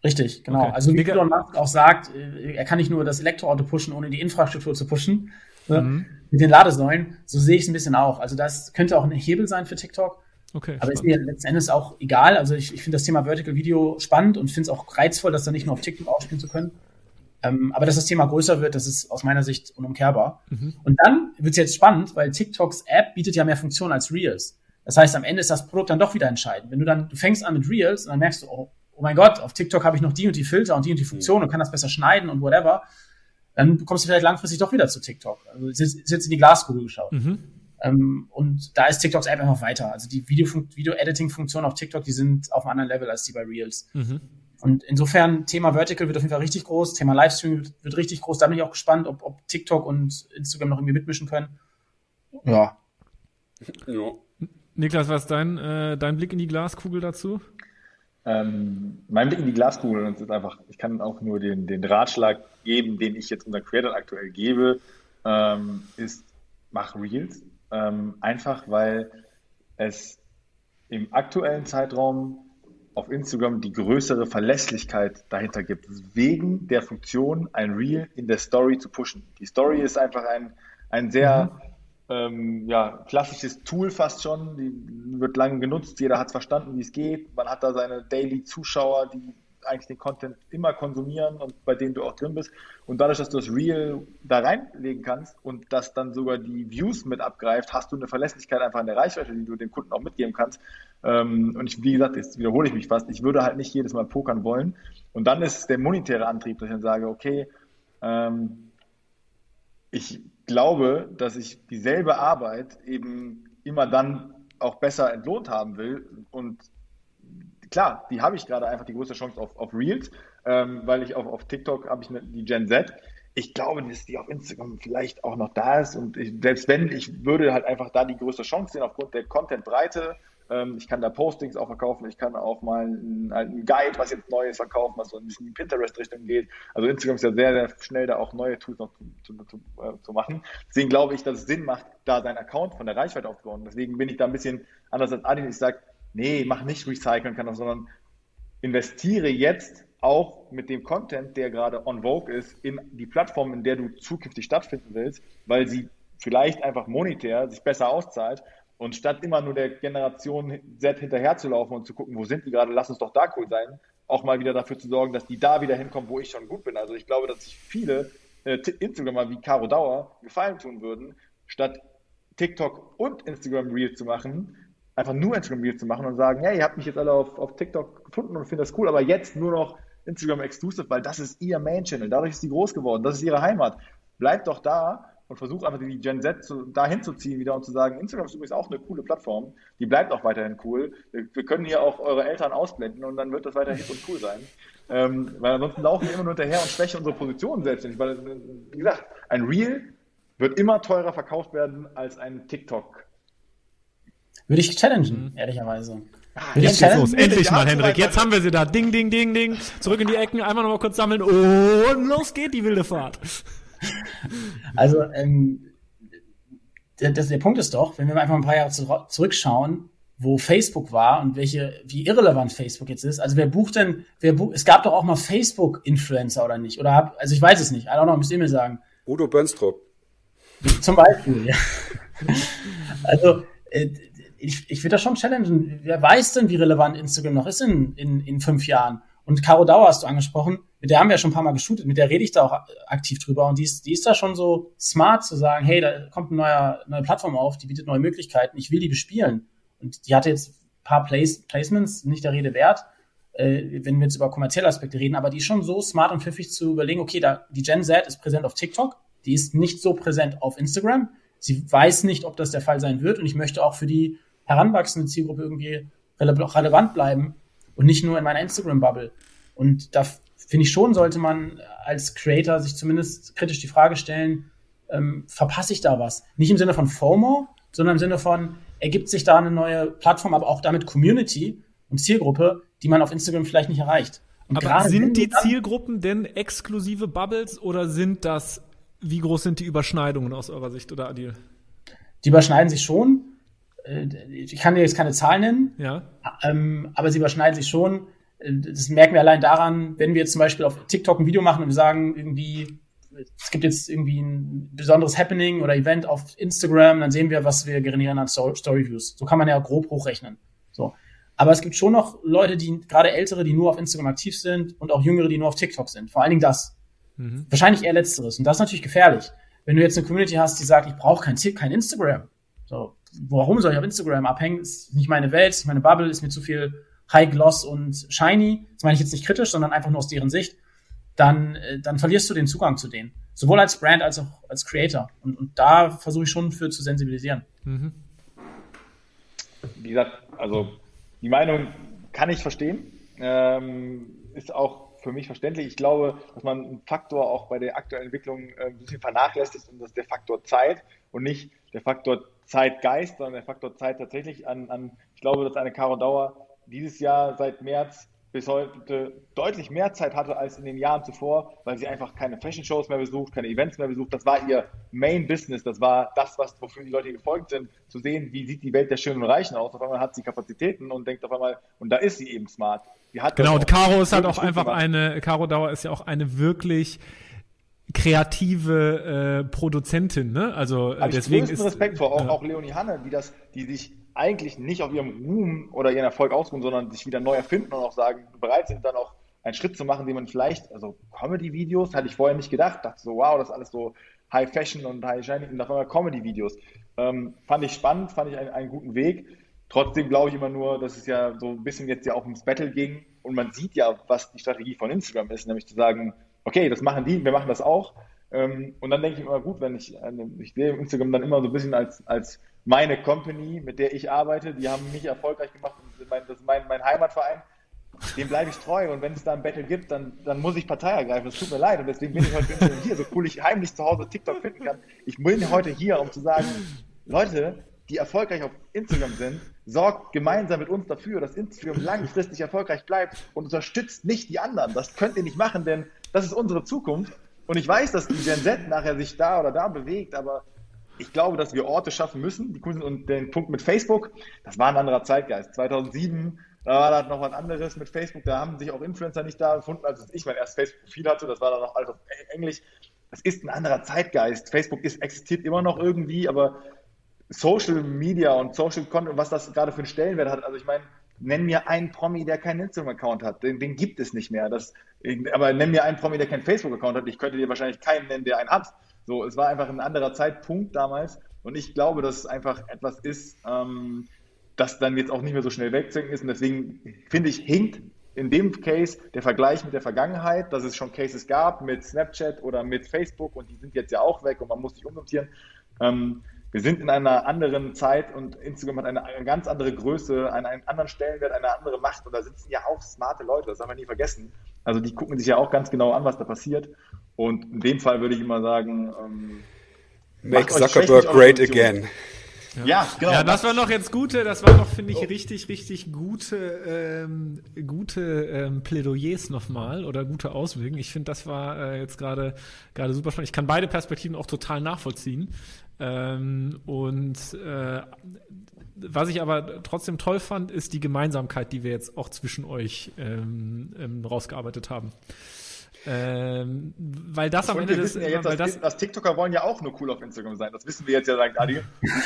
Richtig, genau. Okay. Also wie Elon Musk auch sagt, äh, er kann nicht nur das Elektroauto pushen, ohne die Infrastruktur zu pushen. Ne? Mhm. Mit den Ladesäulen, so sehe ich es ein bisschen auch. Also das könnte auch ein Hebel sein für TikTok. Okay, aber spannend. ist mir letzten Endes auch egal. Also ich, ich finde das Thema Vertical Video spannend und finde es auch reizvoll, das dann nicht nur auf TikTok ausspielen zu können. Ähm, aber dass das Thema größer wird, das ist aus meiner Sicht unumkehrbar. Mhm. Und dann wird es jetzt spannend, weil TikToks App bietet ja mehr Funktionen als Reels. Das heißt, am Ende ist das Produkt dann doch wieder entscheidend. Wenn du dann, du fängst an mit Reels und dann merkst du, oh, oh mein Gott, auf TikTok habe ich noch die und die Filter und die und die Funktion und kann das besser schneiden und whatever, dann kommst du vielleicht langfristig doch wieder zu TikTok. Also ist jetzt, ist jetzt in die Glaskugel geschaut. Mhm. Ähm, und da ist TikToks App einfach weiter. Also die Video-Editing-Funktionen auf TikTok, die sind auf einem anderen Level als die bei Reels. Mhm. Und insofern, Thema Vertical wird auf jeden Fall richtig groß, Thema Livestream wird, wird richtig groß. Da bin ich auch gespannt, ob, ob TikTok und Instagram noch irgendwie mitmischen können. Ja. ja. Niklas, was ist dein, äh, dein Blick in die Glaskugel dazu? Ähm, mein Blick in die Glaskugel ist einfach, ich kann auch nur den, den Ratschlag geben, den ich jetzt unseren Creator aktuell gebe, ähm, ist, mach Reels, ähm, einfach weil es im aktuellen Zeitraum auf Instagram die größere Verlässlichkeit dahinter gibt, wegen der Funktion, ein Reel in der Story zu pushen. Die Story ist einfach ein, ein sehr mhm. ähm, ja, klassisches Tool fast schon, die wird lange genutzt, jeder hat es verstanden, wie es geht, man hat da seine Daily-Zuschauer, die eigentlich den Content immer konsumieren und bei denen du auch drin bist. Und dadurch, dass du das Real da reinlegen kannst und das dann sogar die Views mit abgreift, hast du eine Verlässlichkeit einfach in der Reichweite, die du dem Kunden auch mitgeben kannst. Ähm, und ich, wie gesagt, jetzt wiederhole ich mich fast, ich würde halt nicht jedes Mal pokern wollen. Und dann ist der monetäre Antrieb, dass ich dann sage, okay, ähm, ich glaube, dass ich dieselbe Arbeit eben immer dann auch besser entlohnt haben will und klar, die habe ich gerade einfach die größte Chance auf, auf Reels, ähm, weil ich auf, auf TikTok habe ich eine, die Gen Z. Ich glaube, dass die auf Instagram vielleicht auch noch da ist und ich, selbst wenn, ich würde halt einfach da die größte Chance sehen aufgrund der Content-Breite. Ähm, ich kann da Postings auch verkaufen, ich kann auch mal einen, einen Guide, was jetzt Neues verkaufen, was so ein bisschen in die Pinterest-Richtung geht. Also Instagram ist ja sehr, sehr schnell da auch neue Tools noch zu, zu, zu, äh, zu machen. Deswegen glaube ich, dass es Sinn macht, da seinen Account von der Reichweite aufzubauen. Deswegen bin ich da ein bisschen anders als Adin. Ich sage, nee, mach nicht recyceln kann, sondern investiere jetzt auch mit dem Content, der gerade on vogue ist, in die Plattform, in der du zukünftig stattfinden willst, weil sie vielleicht einfach monetär sich besser auszahlt und statt immer nur der Generation Z hinterherzulaufen und zu gucken, wo sind die gerade, lass uns doch da cool sein, auch mal wieder dafür zu sorgen, dass die da wieder hinkommen, wo ich schon gut bin. Also ich glaube, dass sich viele äh, Instagramer wie Caro Dauer gefallen tun würden, statt TikTok und Instagram Reels zu machen, einfach nur Instagram Reels zu machen und sagen, ja, ihr habt mich jetzt alle auf, auf TikTok gefunden und findet das cool, aber jetzt nur noch Instagram Exclusive, weil das ist ihr Main Channel, dadurch ist sie groß geworden, das ist ihre Heimat. Bleibt doch da und versucht einfach die Gen Z zu, dahin zu ziehen wieder und zu sagen, Instagram ist übrigens auch eine coole Plattform, die bleibt auch weiterhin cool. Wir können hier auch eure Eltern ausblenden und dann wird das weiterhin hip und cool sein. Ähm, weil ansonsten laufen wir immer nur hinterher und schwächen unsere Position selbstständig, weil, wie gesagt, ein Reel wird immer teurer verkauft werden als ein TikTok würde ich challengen, mhm. ehrlicherweise. Ah, jetzt geht's los. Endlich mal, Hendrik. Jetzt haben wir sie da. Ding, ding, ding, ding. Zurück in die Ecken, einmal noch mal kurz sammeln und los geht die wilde Fahrt. Also, ähm, der, der, der Punkt ist doch, wenn wir einfach ein paar Jahre zurückschauen, wo Facebook war und welche, wie irrelevant Facebook jetzt ist. Also wer bucht denn, wer buch, es gab doch auch mal Facebook-Influencer oder nicht? Oder hab, also ich weiß es nicht. I don't know, müsst ihr mir sagen. Udo Bönstrup. Zum Beispiel, ja. also, äh, ich, ich würde das schon challengen. Wer weiß denn, wie relevant Instagram noch ist in, in, in fünf Jahren? Und Caro Dauer hast du angesprochen, mit der haben wir ja schon ein paar Mal geshootet, mit der rede ich da auch aktiv drüber. Und die ist, die ist da schon so smart zu sagen, hey, da kommt eine neue, neue Plattform auf, die bietet neue Möglichkeiten, ich will die bespielen. Und die hatte jetzt ein paar Place, Placements, nicht der Rede wert, äh, wenn wir jetzt über kommerzielle Aspekte reden, aber die ist schon so smart und pfiffig zu überlegen, okay, da, die Gen Z ist präsent auf TikTok, die ist nicht so präsent auf Instagram, sie weiß nicht, ob das der Fall sein wird. Und ich möchte auch für die heranwachsende Zielgruppe irgendwie rele relevant bleiben und nicht nur in meiner Instagram-Bubble. Und da finde ich schon, sollte man als Creator sich zumindest kritisch die Frage stellen, ähm, verpasse ich da was? Nicht im Sinne von FOMO, sondern im Sinne von, ergibt sich da eine neue Plattform, aber auch damit Community und Zielgruppe, die man auf Instagram vielleicht nicht erreicht. Und aber sind die Zielgruppen denn exklusive Bubbles oder sind das, wie groß sind die Überschneidungen aus eurer Sicht oder Adil? Die überschneiden sich schon. Äh, ich kann dir jetzt keine Zahlen nennen, ja. Ähm, aber sie überschneiden sich schon. Äh, das merken wir allein daran, wenn wir jetzt zum Beispiel auf TikTok ein Video machen und wir sagen irgendwie, es gibt jetzt irgendwie ein besonderes Happening oder Event auf Instagram, dann sehen wir, was wir generieren an Storyviews. So kann man ja grob hochrechnen. So. Aber es gibt schon noch Leute, die, gerade ältere, die nur auf Instagram aktiv sind und auch jüngere, die nur auf TikTok sind. Vor allen Dingen das. Mhm. Wahrscheinlich eher letzteres. Und das ist natürlich gefährlich. Wenn du jetzt eine Community hast, die sagt, ich brauche kein, kein Instagram. So, warum soll ich auf Instagram abhängen? Ist nicht meine Welt, ist meine Bubble, ist mir zu viel High Gloss und Shiny. Das meine ich jetzt nicht kritisch, sondern einfach nur aus deren Sicht. Dann, äh, dann verlierst du den Zugang zu denen. Sowohl als Brand als auch als Creator. Und, und da versuche ich schon für zu sensibilisieren. Mhm. Wie gesagt, also die Meinung kann ich verstehen. Ähm, ist auch für mich verständlich. Ich glaube, dass man einen Faktor auch bei der aktuellen Entwicklung äh, ein bisschen vernachlässigt und das ist der Faktor Zeit und nicht der Faktor Zeitgeist, sondern der Faktor Zeit tatsächlich an, an ich glaube, dass eine Caro Dauer dieses Jahr seit März bis heute deutlich mehr Zeit hatte als in den Jahren zuvor, weil sie einfach keine Fashion-Shows mehr besucht, keine Events mehr besucht. Das war ihr Main-Business, das war das, was, wofür die Leute gefolgt sind, zu sehen, wie sieht die Welt der Schönen und Reichen aus. Auf einmal hat sie Kapazitäten und denkt auf einmal, und da ist sie eben smart. genau, und Caro ist halt auch einfach eine, Caro Dauer ist ja auch eine wirklich kreative äh, Produzentin, ne? Also Hab deswegen ist Respekt vor auch, ja. auch Leonie Hanne, die das, die sich eigentlich nicht auf ihrem Ruhm oder ihren Erfolg ausruhen, sondern sich wieder neu erfinden und auch sagen, bereit sind, dann auch einen Schritt zu machen, den man vielleicht, also Comedy-Videos, hatte ich vorher nicht gedacht, dachte so, wow, das ist alles so High Fashion und High Shining und auf einmal Comedy-Videos. Ähm, fand ich spannend, fand ich einen, einen guten Weg. Trotzdem glaube ich immer nur, dass es ja so ein bisschen jetzt ja auch ums Battle ging und man sieht ja, was die Strategie von Instagram ist, nämlich zu sagen, okay, das machen die, wir machen das auch. Ähm, und dann denke ich immer, gut, wenn ich, ich sehe Instagram dann immer so ein bisschen als, als meine Company, mit der ich arbeite, die haben mich erfolgreich gemacht das ist mein, mein Heimatverein. Dem bleibe ich treu und wenn es da ein Battle gibt, dann, dann muss ich Partei ergreifen. Es tut mir leid und deswegen bin ich heute hier, so cool ich heimlich zu Hause TikTok finden kann. Ich bin heute hier, um zu sagen, Leute, die erfolgreich auf Instagram sind, sorgt gemeinsam mit uns dafür, dass Instagram langfristig erfolgreich bleibt und unterstützt nicht die anderen. Das könnt ihr nicht machen, denn das ist unsere Zukunft. Und ich weiß, dass die Gen Z nachher sich da oder da bewegt, aber ich glaube, dass wir Orte schaffen müssen. Die Kunden und den Punkt mit Facebook, das war ein anderer Zeitgeist. 2007, da war das noch was anderes mit Facebook. Da haben sich auch Influencer nicht da gefunden, als ich mein erstes Facebook-Profil hatte. Das war dann noch alles auf Englisch. Das ist ein anderer Zeitgeist. Facebook ist, existiert immer noch irgendwie, aber Social Media und Social Content, was das gerade für einen Stellenwert hat. Also ich meine, nenn mir einen Promi, der keinen Instagram-Account hat. Den, den, gibt es nicht mehr. Das, aber nenn mir einen Promi, der keinen Facebook-Account hat. Ich könnte dir wahrscheinlich keinen nennen, der einen hat. So, es war einfach ein anderer Zeitpunkt damals. Und ich glaube, dass es einfach etwas ist, ähm, das dann jetzt auch nicht mehr so schnell wegzudenken ist. Und deswegen finde ich, hinkt in dem Case der Vergleich mit der Vergangenheit, dass es schon Cases gab mit Snapchat oder mit Facebook und die sind jetzt ja auch weg und man muss sich umsortieren. Ähm, wir sind in einer anderen Zeit und Instagram hat eine, eine ganz andere Größe, einen, einen, anderen Stellenwert, eine andere Macht und da sitzen ja auch smarte Leute, das darf man nie vergessen. Also die gucken sich ja auch ganz genau an, was da passiert und in dem Fall würde ich immer sagen, ähm, Make Zuckerberg great again. Ja, ja genau. Ja, das war noch jetzt gute, das war noch, finde ich, oh. richtig, richtig gute, ähm, gute ähm, Plädoyers nochmal oder gute Auswirkungen. Ich finde, das war äh, jetzt gerade gerade super spannend. Ich kann beide Perspektiven auch total nachvollziehen. Ähm, und äh, was ich aber trotzdem toll fand, ist die Gemeinsamkeit, die wir jetzt auch zwischen euch ähm, ähm, rausgearbeitet haben. Ähm, weil das, das am Ende des. Ja jetzt, weil das, das, TikToker wollen ja auch nur cool auf Instagram sein. Das wissen wir jetzt ja, sagt Adi.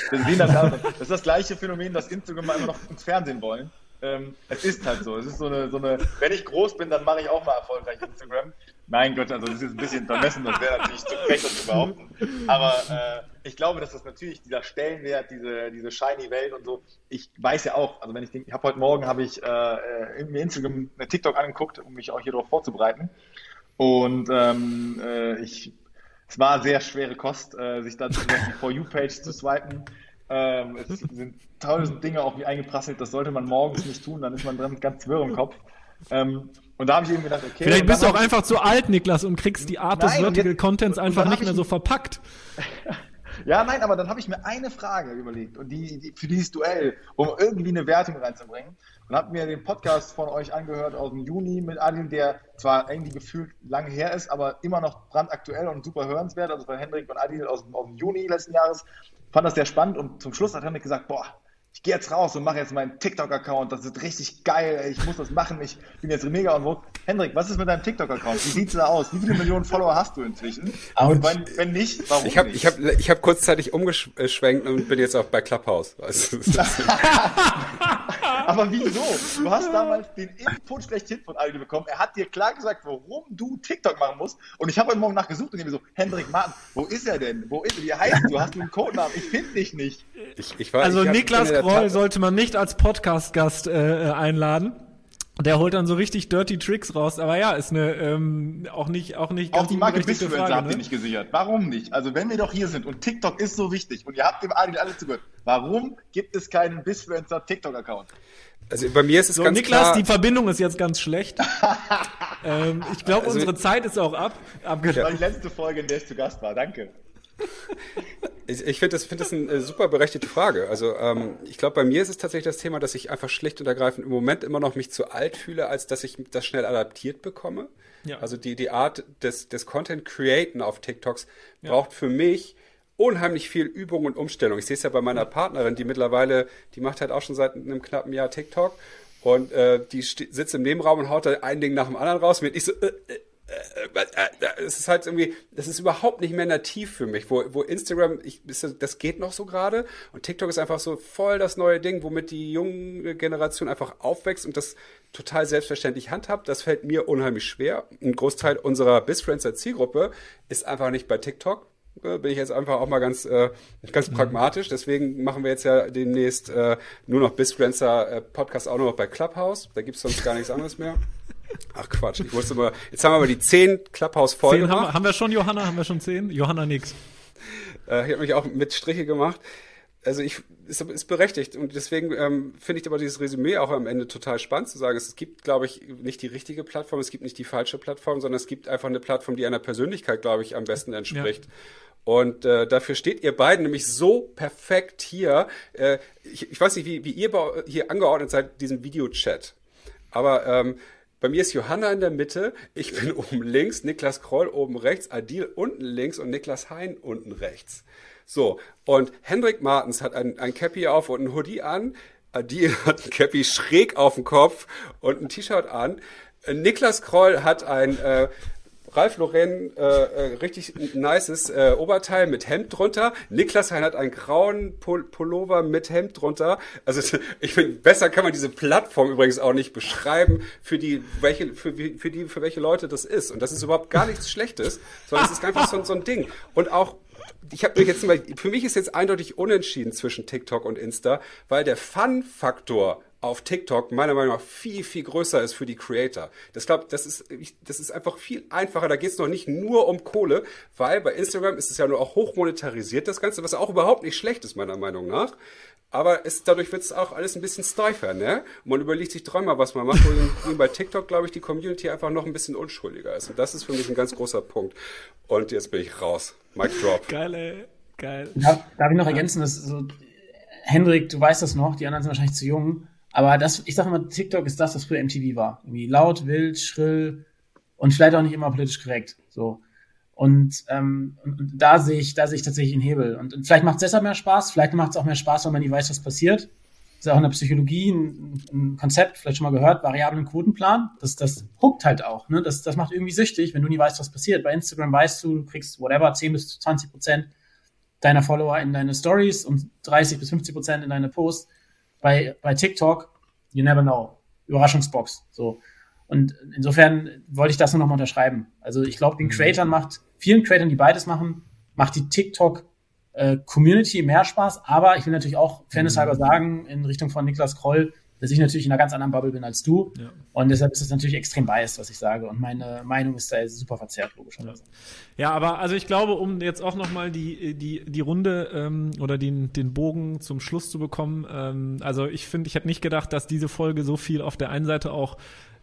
Wir sehen das, das ist das gleiche Phänomen, dass Instagram immer noch ins Fernsehen wollen. Ähm, es ist halt so. Es ist so eine, so eine, wenn ich groß bin, dann mache ich auch mal erfolgreich Instagram. Mein Gott, also das ist ein bisschen vermessen, das wäre natürlich zu frech, das zu behaupten. Aber äh, ich glaube, dass das natürlich dieser Stellenwert, diese, diese shiny Welt und so, ich weiß ja auch, also wenn ich den, ich habe heute Morgen habe ich äh, in Instagram eine TikTok angeguckt, um mich auch hier darauf vorzubereiten. Und ähm, äh, ich, es war sehr schwere Kost, äh, sich dann die For You-Page zu swipen. Ähm, es sind tausend Dinge auf mich eingeprasselt, das sollte man morgens nicht tun, dann ist man dran ganz wirr im Kopf. Ähm, und da habe ich eben gedacht, okay. Vielleicht bist du auch einfach zu alt, Niklas, und kriegst die Art nein, des Vertical jetzt, Contents einfach nicht mehr so verpackt. ja, nein, aber dann habe ich mir eine Frage überlegt und die, die, für dieses Duell, um irgendwie eine Wertung reinzubringen und habe mir den Podcast von euch angehört aus dem Juni mit Adil, der zwar irgendwie gefühlt lange her ist, aber immer noch brandaktuell und super hörenswert, also von Hendrik und Adil aus, aus dem Juni letzten Jahres. Fand das sehr spannend und zum Schluss hat Hendrik gesagt, boah, ich gehe jetzt raus und mache jetzt meinen TikTok-Account. Das ist richtig geil. Ich muss das machen. Ich bin jetzt mega on vogue. Hendrik, was ist mit deinem TikTok-Account? Wie sieht's da aus? Wie viele Millionen Follower hast du inzwischen? Und wenn, wenn nicht, warum ich hab, nicht? Ich habe ich hab kurzzeitig umgeschwenkt und bin jetzt auch bei Clubhouse. Also, Aber wieso? Du hast damals den Input schlechthin von Aldi bekommen. Er hat dir klar gesagt, warum du TikTok machen musst. Und ich habe heute Morgen nachgesucht und ich mir so, Hendrik Martin, wo ist er denn? Wo ist er? Wie heißt du? Hast du einen Codenamen? Ich finde dich nicht. Ich, ich war, also ich Niklas Groll sollte man nicht als Podcast-Gast äh, einladen. Der holt dann so richtig dirty Tricks raus, aber ja, ist eine ähm, auch nicht auch nicht ganz Auch die Marke Bisfluencer habt ihr ne? nicht gesichert. Warum nicht? Also wenn wir doch hier sind und TikTok ist so wichtig und ihr habt dem Adil alle zugehört, warum gibt es keinen Bisfluencer TikTok Account? Also bei mir ist es so, ganz Niklas, klar. die Verbindung ist jetzt ganz schlecht. ähm, ich glaube, also, unsere Zeit ist auch ab. Abgelaufen. Das war die letzte Folge, in der ich zu Gast war. Danke. Ich, ich finde das, find das eine super berechtigte Frage. Also ähm, ich glaube, bei mir ist es tatsächlich das Thema, dass ich einfach schlicht und ergreifend im Moment immer noch mich zu alt fühle, als dass ich das schnell adaptiert bekomme. Ja. Also die, die Art des, des Content Createn auf TikToks ja. braucht für mich unheimlich viel Übung und Umstellung. Ich sehe es ja bei meiner Partnerin, die mittlerweile, die macht halt auch schon seit einem knappen Jahr TikTok und äh, die sitzt im Nebenraum und haut da ein Ding nach dem anderen raus. Mit ich so, äh, äh, äh, äh, es ist halt irgendwie, das ist überhaupt nicht mehr nativ für mich, wo, wo Instagram, ich, das geht noch so gerade und TikTok ist einfach so voll das neue Ding, womit die junge Generation einfach aufwächst und das total selbstverständlich handhabt. Das fällt mir unheimlich schwer. Ein Großteil unserer Bisfriencer Zielgruppe ist einfach nicht bei TikTok. Bin ich jetzt einfach auch mal ganz, äh, ganz mhm. pragmatisch. Deswegen machen wir jetzt ja demnächst äh, nur noch Bisfriencer äh, Podcast auch nur noch bei Clubhouse. Da gibt's sonst gar nichts anderes mehr. Ach Quatsch, ich wusste mal, jetzt haben wir aber die zehn Clubhouse voll. Zehn haben, haben, wir schon, Johanna? Haben wir schon zehn? Johanna nix. Äh, ich habe mich auch mit Striche gemacht. Also ich ist, ist berechtigt und deswegen ähm, finde ich aber dieses Resümee auch am Ende total spannend zu sagen. Es gibt, glaube ich, nicht die richtige Plattform, es gibt nicht die falsche Plattform, sondern es gibt einfach eine Plattform, die einer Persönlichkeit, glaube ich, am besten entspricht. Ja. Und äh, dafür steht ihr beiden nämlich so perfekt hier. Äh, ich, ich weiß nicht, wie, wie ihr hier angeordnet seid, diesem Videochat. Aber ähm, bei mir ist Johanna in der Mitte, ich bin oben links, Niklas Kroll oben rechts, Adil unten links und Niklas Hein unten rechts. So, und Hendrik Martens hat ein, ein Cappy auf und ein Hoodie an. Adil hat ein Cappy schräg auf dem Kopf und ein T-Shirt an. Niklas Kroll hat ein äh, Ralf Lauren äh, äh, richtig nices äh, Oberteil mit Hemd drunter. Niklas Hein hat einen grauen Pul Pullover mit Hemd drunter. Also ich finde, besser kann man diese Plattform übrigens auch nicht beschreiben, für die, welche, für, für die, für welche Leute das ist. Und das ist überhaupt gar nichts Schlechtes, sondern es ist einfach so, so ein Ding. Und auch ich habe mich jetzt mal, für mich ist jetzt eindeutig unentschieden zwischen TikTok und Insta, weil der Fun-Faktor auf TikTok meiner Meinung nach viel, viel größer ist für die Creator. Das glaube, das ist, das ist einfach viel einfacher. Da geht es noch nicht nur um Kohle, weil bei Instagram ist es ja nur auch hochmonetarisiert, das Ganze, was auch überhaupt nicht schlecht ist, meiner Meinung nach. Aber es, dadurch wird es auch alles ein bisschen steifer, ne? Und man überlegt sich dreimal, was man macht. Und bei TikTok, glaube ich, die Community einfach noch ein bisschen unschuldiger ist. Und das ist für mich ein ganz großer Punkt. Und jetzt bin ich raus. Mic drop. Geil, ey. Geil. Darf, darf ich noch ergänzen, dass so Hendrik, du weißt das noch, die anderen sind wahrscheinlich zu jung, aber das, ich sage immer, TikTok ist das, was früher MTV war. Irgendwie laut, wild, schrill und vielleicht auch nicht immer politisch korrekt. So. Und, ähm, und da sehe ich, da sehe ich tatsächlich einen Hebel. Und, und vielleicht macht es deshalb mehr Spaß, vielleicht macht es auch mehr Spaß, wenn man nie weiß, was passiert. Das ist auch in der Psychologie ein, ein Konzept, vielleicht schon mal gehört, variablen Quotenplan. Das, das huckt halt auch. Ne? Das, das macht irgendwie süchtig, wenn du nie weißt, was passiert. Bei Instagram weißt du, du kriegst whatever, 10 bis 20 Prozent deiner Follower in deine Stories und 30 bis 50 Prozent in deine Posts. Bei, bei TikTok, you never know. Überraschungsbox. So. Und insofern wollte ich das nur noch mal unterschreiben. Also ich glaube, den mhm. Creatern macht, vielen Creatern, die beides machen, macht die TikTok äh, Community mehr Spaß. Aber ich will natürlich auch fairnesshalber mhm. sagen, in Richtung von Niklas Kroll, dass ich natürlich in einer ganz anderen Bubble bin als du. Ja. Und deshalb ist es natürlich extrem biased, was ich sage. Und meine Meinung ist da super verzerrt, logischerweise. Ja, aber also ich glaube, um jetzt auch nochmal die, die, die Runde ähm, oder den, den Bogen zum Schluss zu bekommen, ähm, also ich finde, ich hätte nicht gedacht, dass diese Folge so viel auf der einen Seite auch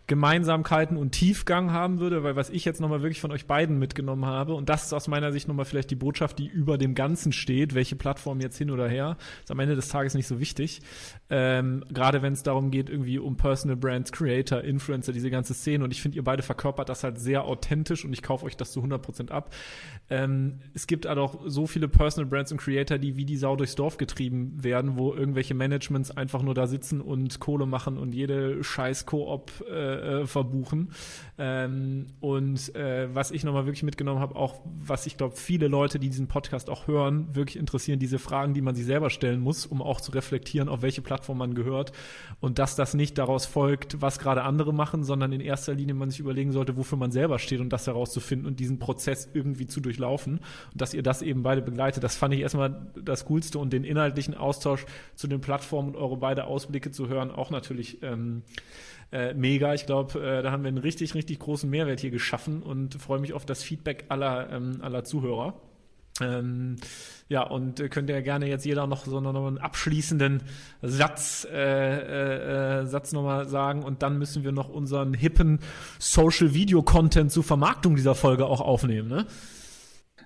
Gemeinsamkeiten und Tiefgang haben würde, weil was ich jetzt nochmal wirklich von euch beiden mitgenommen habe, und das ist aus meiner Sicht nochmal vielleicht die Botschaft, die über dem Ganzen steht, welche Plattform jetzt hin oder her, ist am Ende des Tages nicht so wichtig. Ähm, Gerade wenn es darum geht, irgendwie um Personal Brands, Creator, Influencer, diese ganze Szene. Und ich finde, ihr beide verkörpert das halt sehr authentisch und ich kaufe euch das zu 100% ab. Ähm, es gibt halt auch so viele Personal Brands und Creator, die wie die Sau durchs Dorf getrieben werden, wo irgendwelche Managements einfach nur da sitzen und Kohle machen und jede scheiß Koop äh, äh, verbuchen. Ähm, und äh, was ich nochmal wirklich mitgenommen habe, auch was ich glaube, viele Leute, die diesen Podcast auch hören, wirklich interessieren, diese Fragen, die man sich selber stellen muss, um auch zu reflektieren, auf welche Plattform man gehört. Und dass das nicht daraus folgt, was gerade andere machen, sondern in erster Linie man sich überlegen sollte, wofür man selber steht und das herauszufinden und diesen Prozess irgendwie zu durch durchlaufen und dass ihr das eben beide begleitet. Das fand ich erstmal das Coolste und den inhaltlichen Austausch zu den Plattformen und eure beide Ausblicke zu hören auch natürlich ähm, äh, mega. Ich glaube, äh, da haben wir einen richtig, richtig großen Mehrwert hier geschaffen und freue mich auf das Feedback aller, ähm, aller Zuhörer. Ähm, ja, und äh, könnt ihr gerne jetzt jeder noch so noch einen abschließenden Satz, äh, äh, äh, Satz nochmal sagen und dann müssen wir noch unseren hippen Social Video Content zur Vermarktung dieser Folge auch aufnehmen, ne?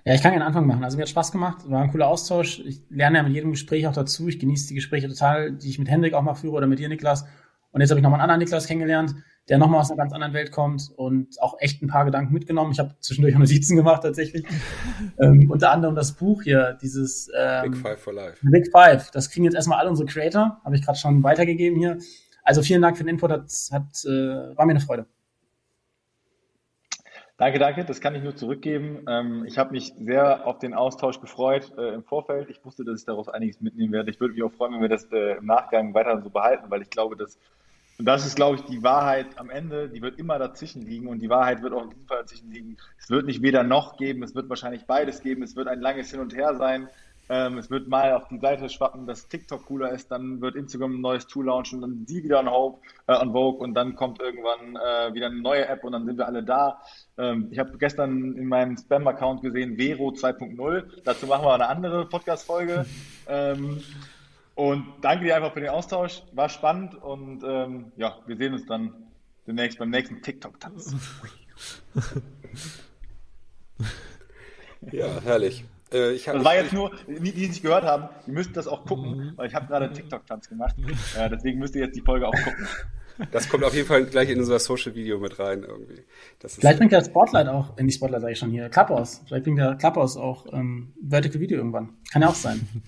Ja, ich kann einen Anfang machen. Also mir hat Spaß gemacht, war ein cooler Austausch. Ich lerne ja mit jedem Gespräch auch dazu. Ich genieße die Gespräche total, die ich mit Hendrik auch mal führe oder mit dir, Niklas. Und jetzt habe ich nochmal einen anderen Niklas kennengelernt, der nochmal aus einer ganz anderen Welt kommt und auch echt ein paar Gedanken mitgenommen. Ich habe zwischendurch auch Notizen gemacht tatsächlich. ähm, unter anderem das Buch hier, dieses ähm, Big Five for Life. Big Five. Das kriegen jetzt erstmal alle unsere Creator, habe ich gerade schon weitergegeben hier. Also vielen Dank für den Input, hat, hat, äh, war mir eine Freude. Danke, danke. Das kann ich nur zurückgeben. Ähm, ich habe mich sehr auf den Austausch gefreut äh, im Vorfeld. Ich wusste, dass ich daraus einiges mitnehmen werde. Ich würde mich auch freuen, wenn wir das äh, im Nachgang weiter so behalten, weil ich glaube, dass und das ist, glaube ich, die Wahrheit am Ende, die wird immer dazwischen liegen und die Wahrheit wird auch in diesem Fall dazwischen liegen. Es wird nicht weder noch geben, es wird wahrscheinlich beides geben, es wird ein langes Hin und Her sein. Ähm, es wird mal auf die Seite schwappen, dass TikTok cooler ist, dann wird Instagram ein neues Tool launchen, dann die wieder an, Hope, äh, an Vogue und dann kommt irgendwann äh, wieder eine neue App und dann sind wir alle da. Ähm, ich habe gestern in meinem Spam-Account gesehen, Vero 2.0. Dazu machen wir eine andere Podcast-Folge. ähm, und danke dir einfach für den Austausch. War spannend und ähm, ja, wir sehen uns dann demnächst beim nächsten TikTok-Tanz. ja, herrlich. Äh, ich hab, das war jetzt nur, die, die nicht gehört haben, die müssten das auch gucken, mhm. weil ich habe gerade TikTok-Tanz gemacht. Äh, deswegen müsst ihr jetzt die Folge auch gucken. Das kommt auf jeden Fall gleich in unser Social-Video mit rein irgendwie. Vielleicht bringt der Spotlight auch, in die Spotlight sage ich schon hier, Clubhouse. Vielleicht bringt der Clubhouse auch ähm, Vertical Video irgendwann. Kann ja auch sein.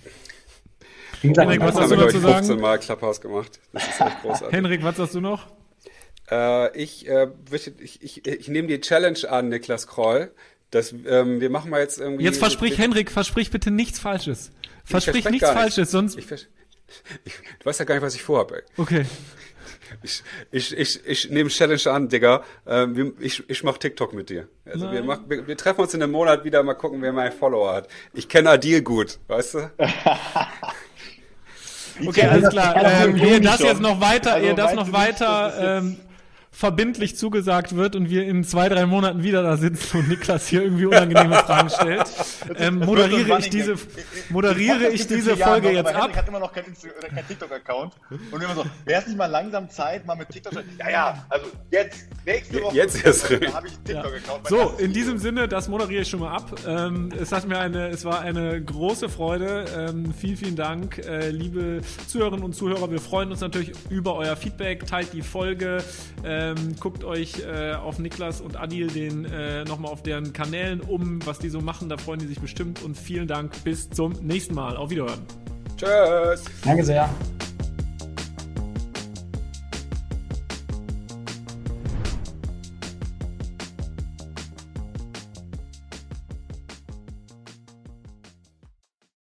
Henrik, was hast du noch zu sagen? 15 Mal Clubhouse gemacht. Das ist echt großartig. Henrik, was hast du noch? Äh, ich, äh, ich, ich, ich nehme die Challenge an, Niklas Kroll. Das, ähm, wir machen mal jetzt irgendwie. Jetzt versprich, Henrik, versprich bitte nichts Falsches. Versprich nichts Falsches, sonst. Ich, ich, du weißt ja gar nicht, was ich vorhabe. Okay. Ich, ich, ich, ich nehme Challenge an, Digga. Ähm, ich, ich mach TikTok mit dir. Also wir, mach, wir, wir, treffen uns in einem Monat wieder, mal gucken, wer mein Follower hat. Ich kenne Adil gut, weißt du? okay, alles klar. Ähm, ihr das jetzt noch weiter, also ihr das noch weiter ähm, verbindlich zugesagt wird und wir in zwei, drei Monaten wieder da sitzen und Niklas hier irgendwie unangenehme Fragen stellt, ähm, moderiere ich diese, moderiere ich diese Folge noch, jetzt ab. Henrik hat immer noch keinen, Insta- keinen TikTok-Account. Und immer so, wäre es nicht mal langsam Zeit, mal mit TikTok zu Ja, ja, also jetzt, nächste Woche. Jetzt erst habe ich einen TikTok-Account. Mein So, in diesem Sinne, das moderiere ich schon mal ab. Ähm, es hat mir eine, es war eine große Freude. Ähm, vielen, vielen Dank, äh, liebe Zuhörerinnen und Zuhörer. Wir freuen uns natürlich über euer Feedback. Teilt die Folge, ähm, guckt euch äh, auf Niklas und Adil den äh, nochmal auf deren Kanälen um, was die so machen. Da freuen die sich bestimmt. Und vielen Dank. Bis zum nächsten Mal. Auf Wiederhören. Tschüss. Danke sehr.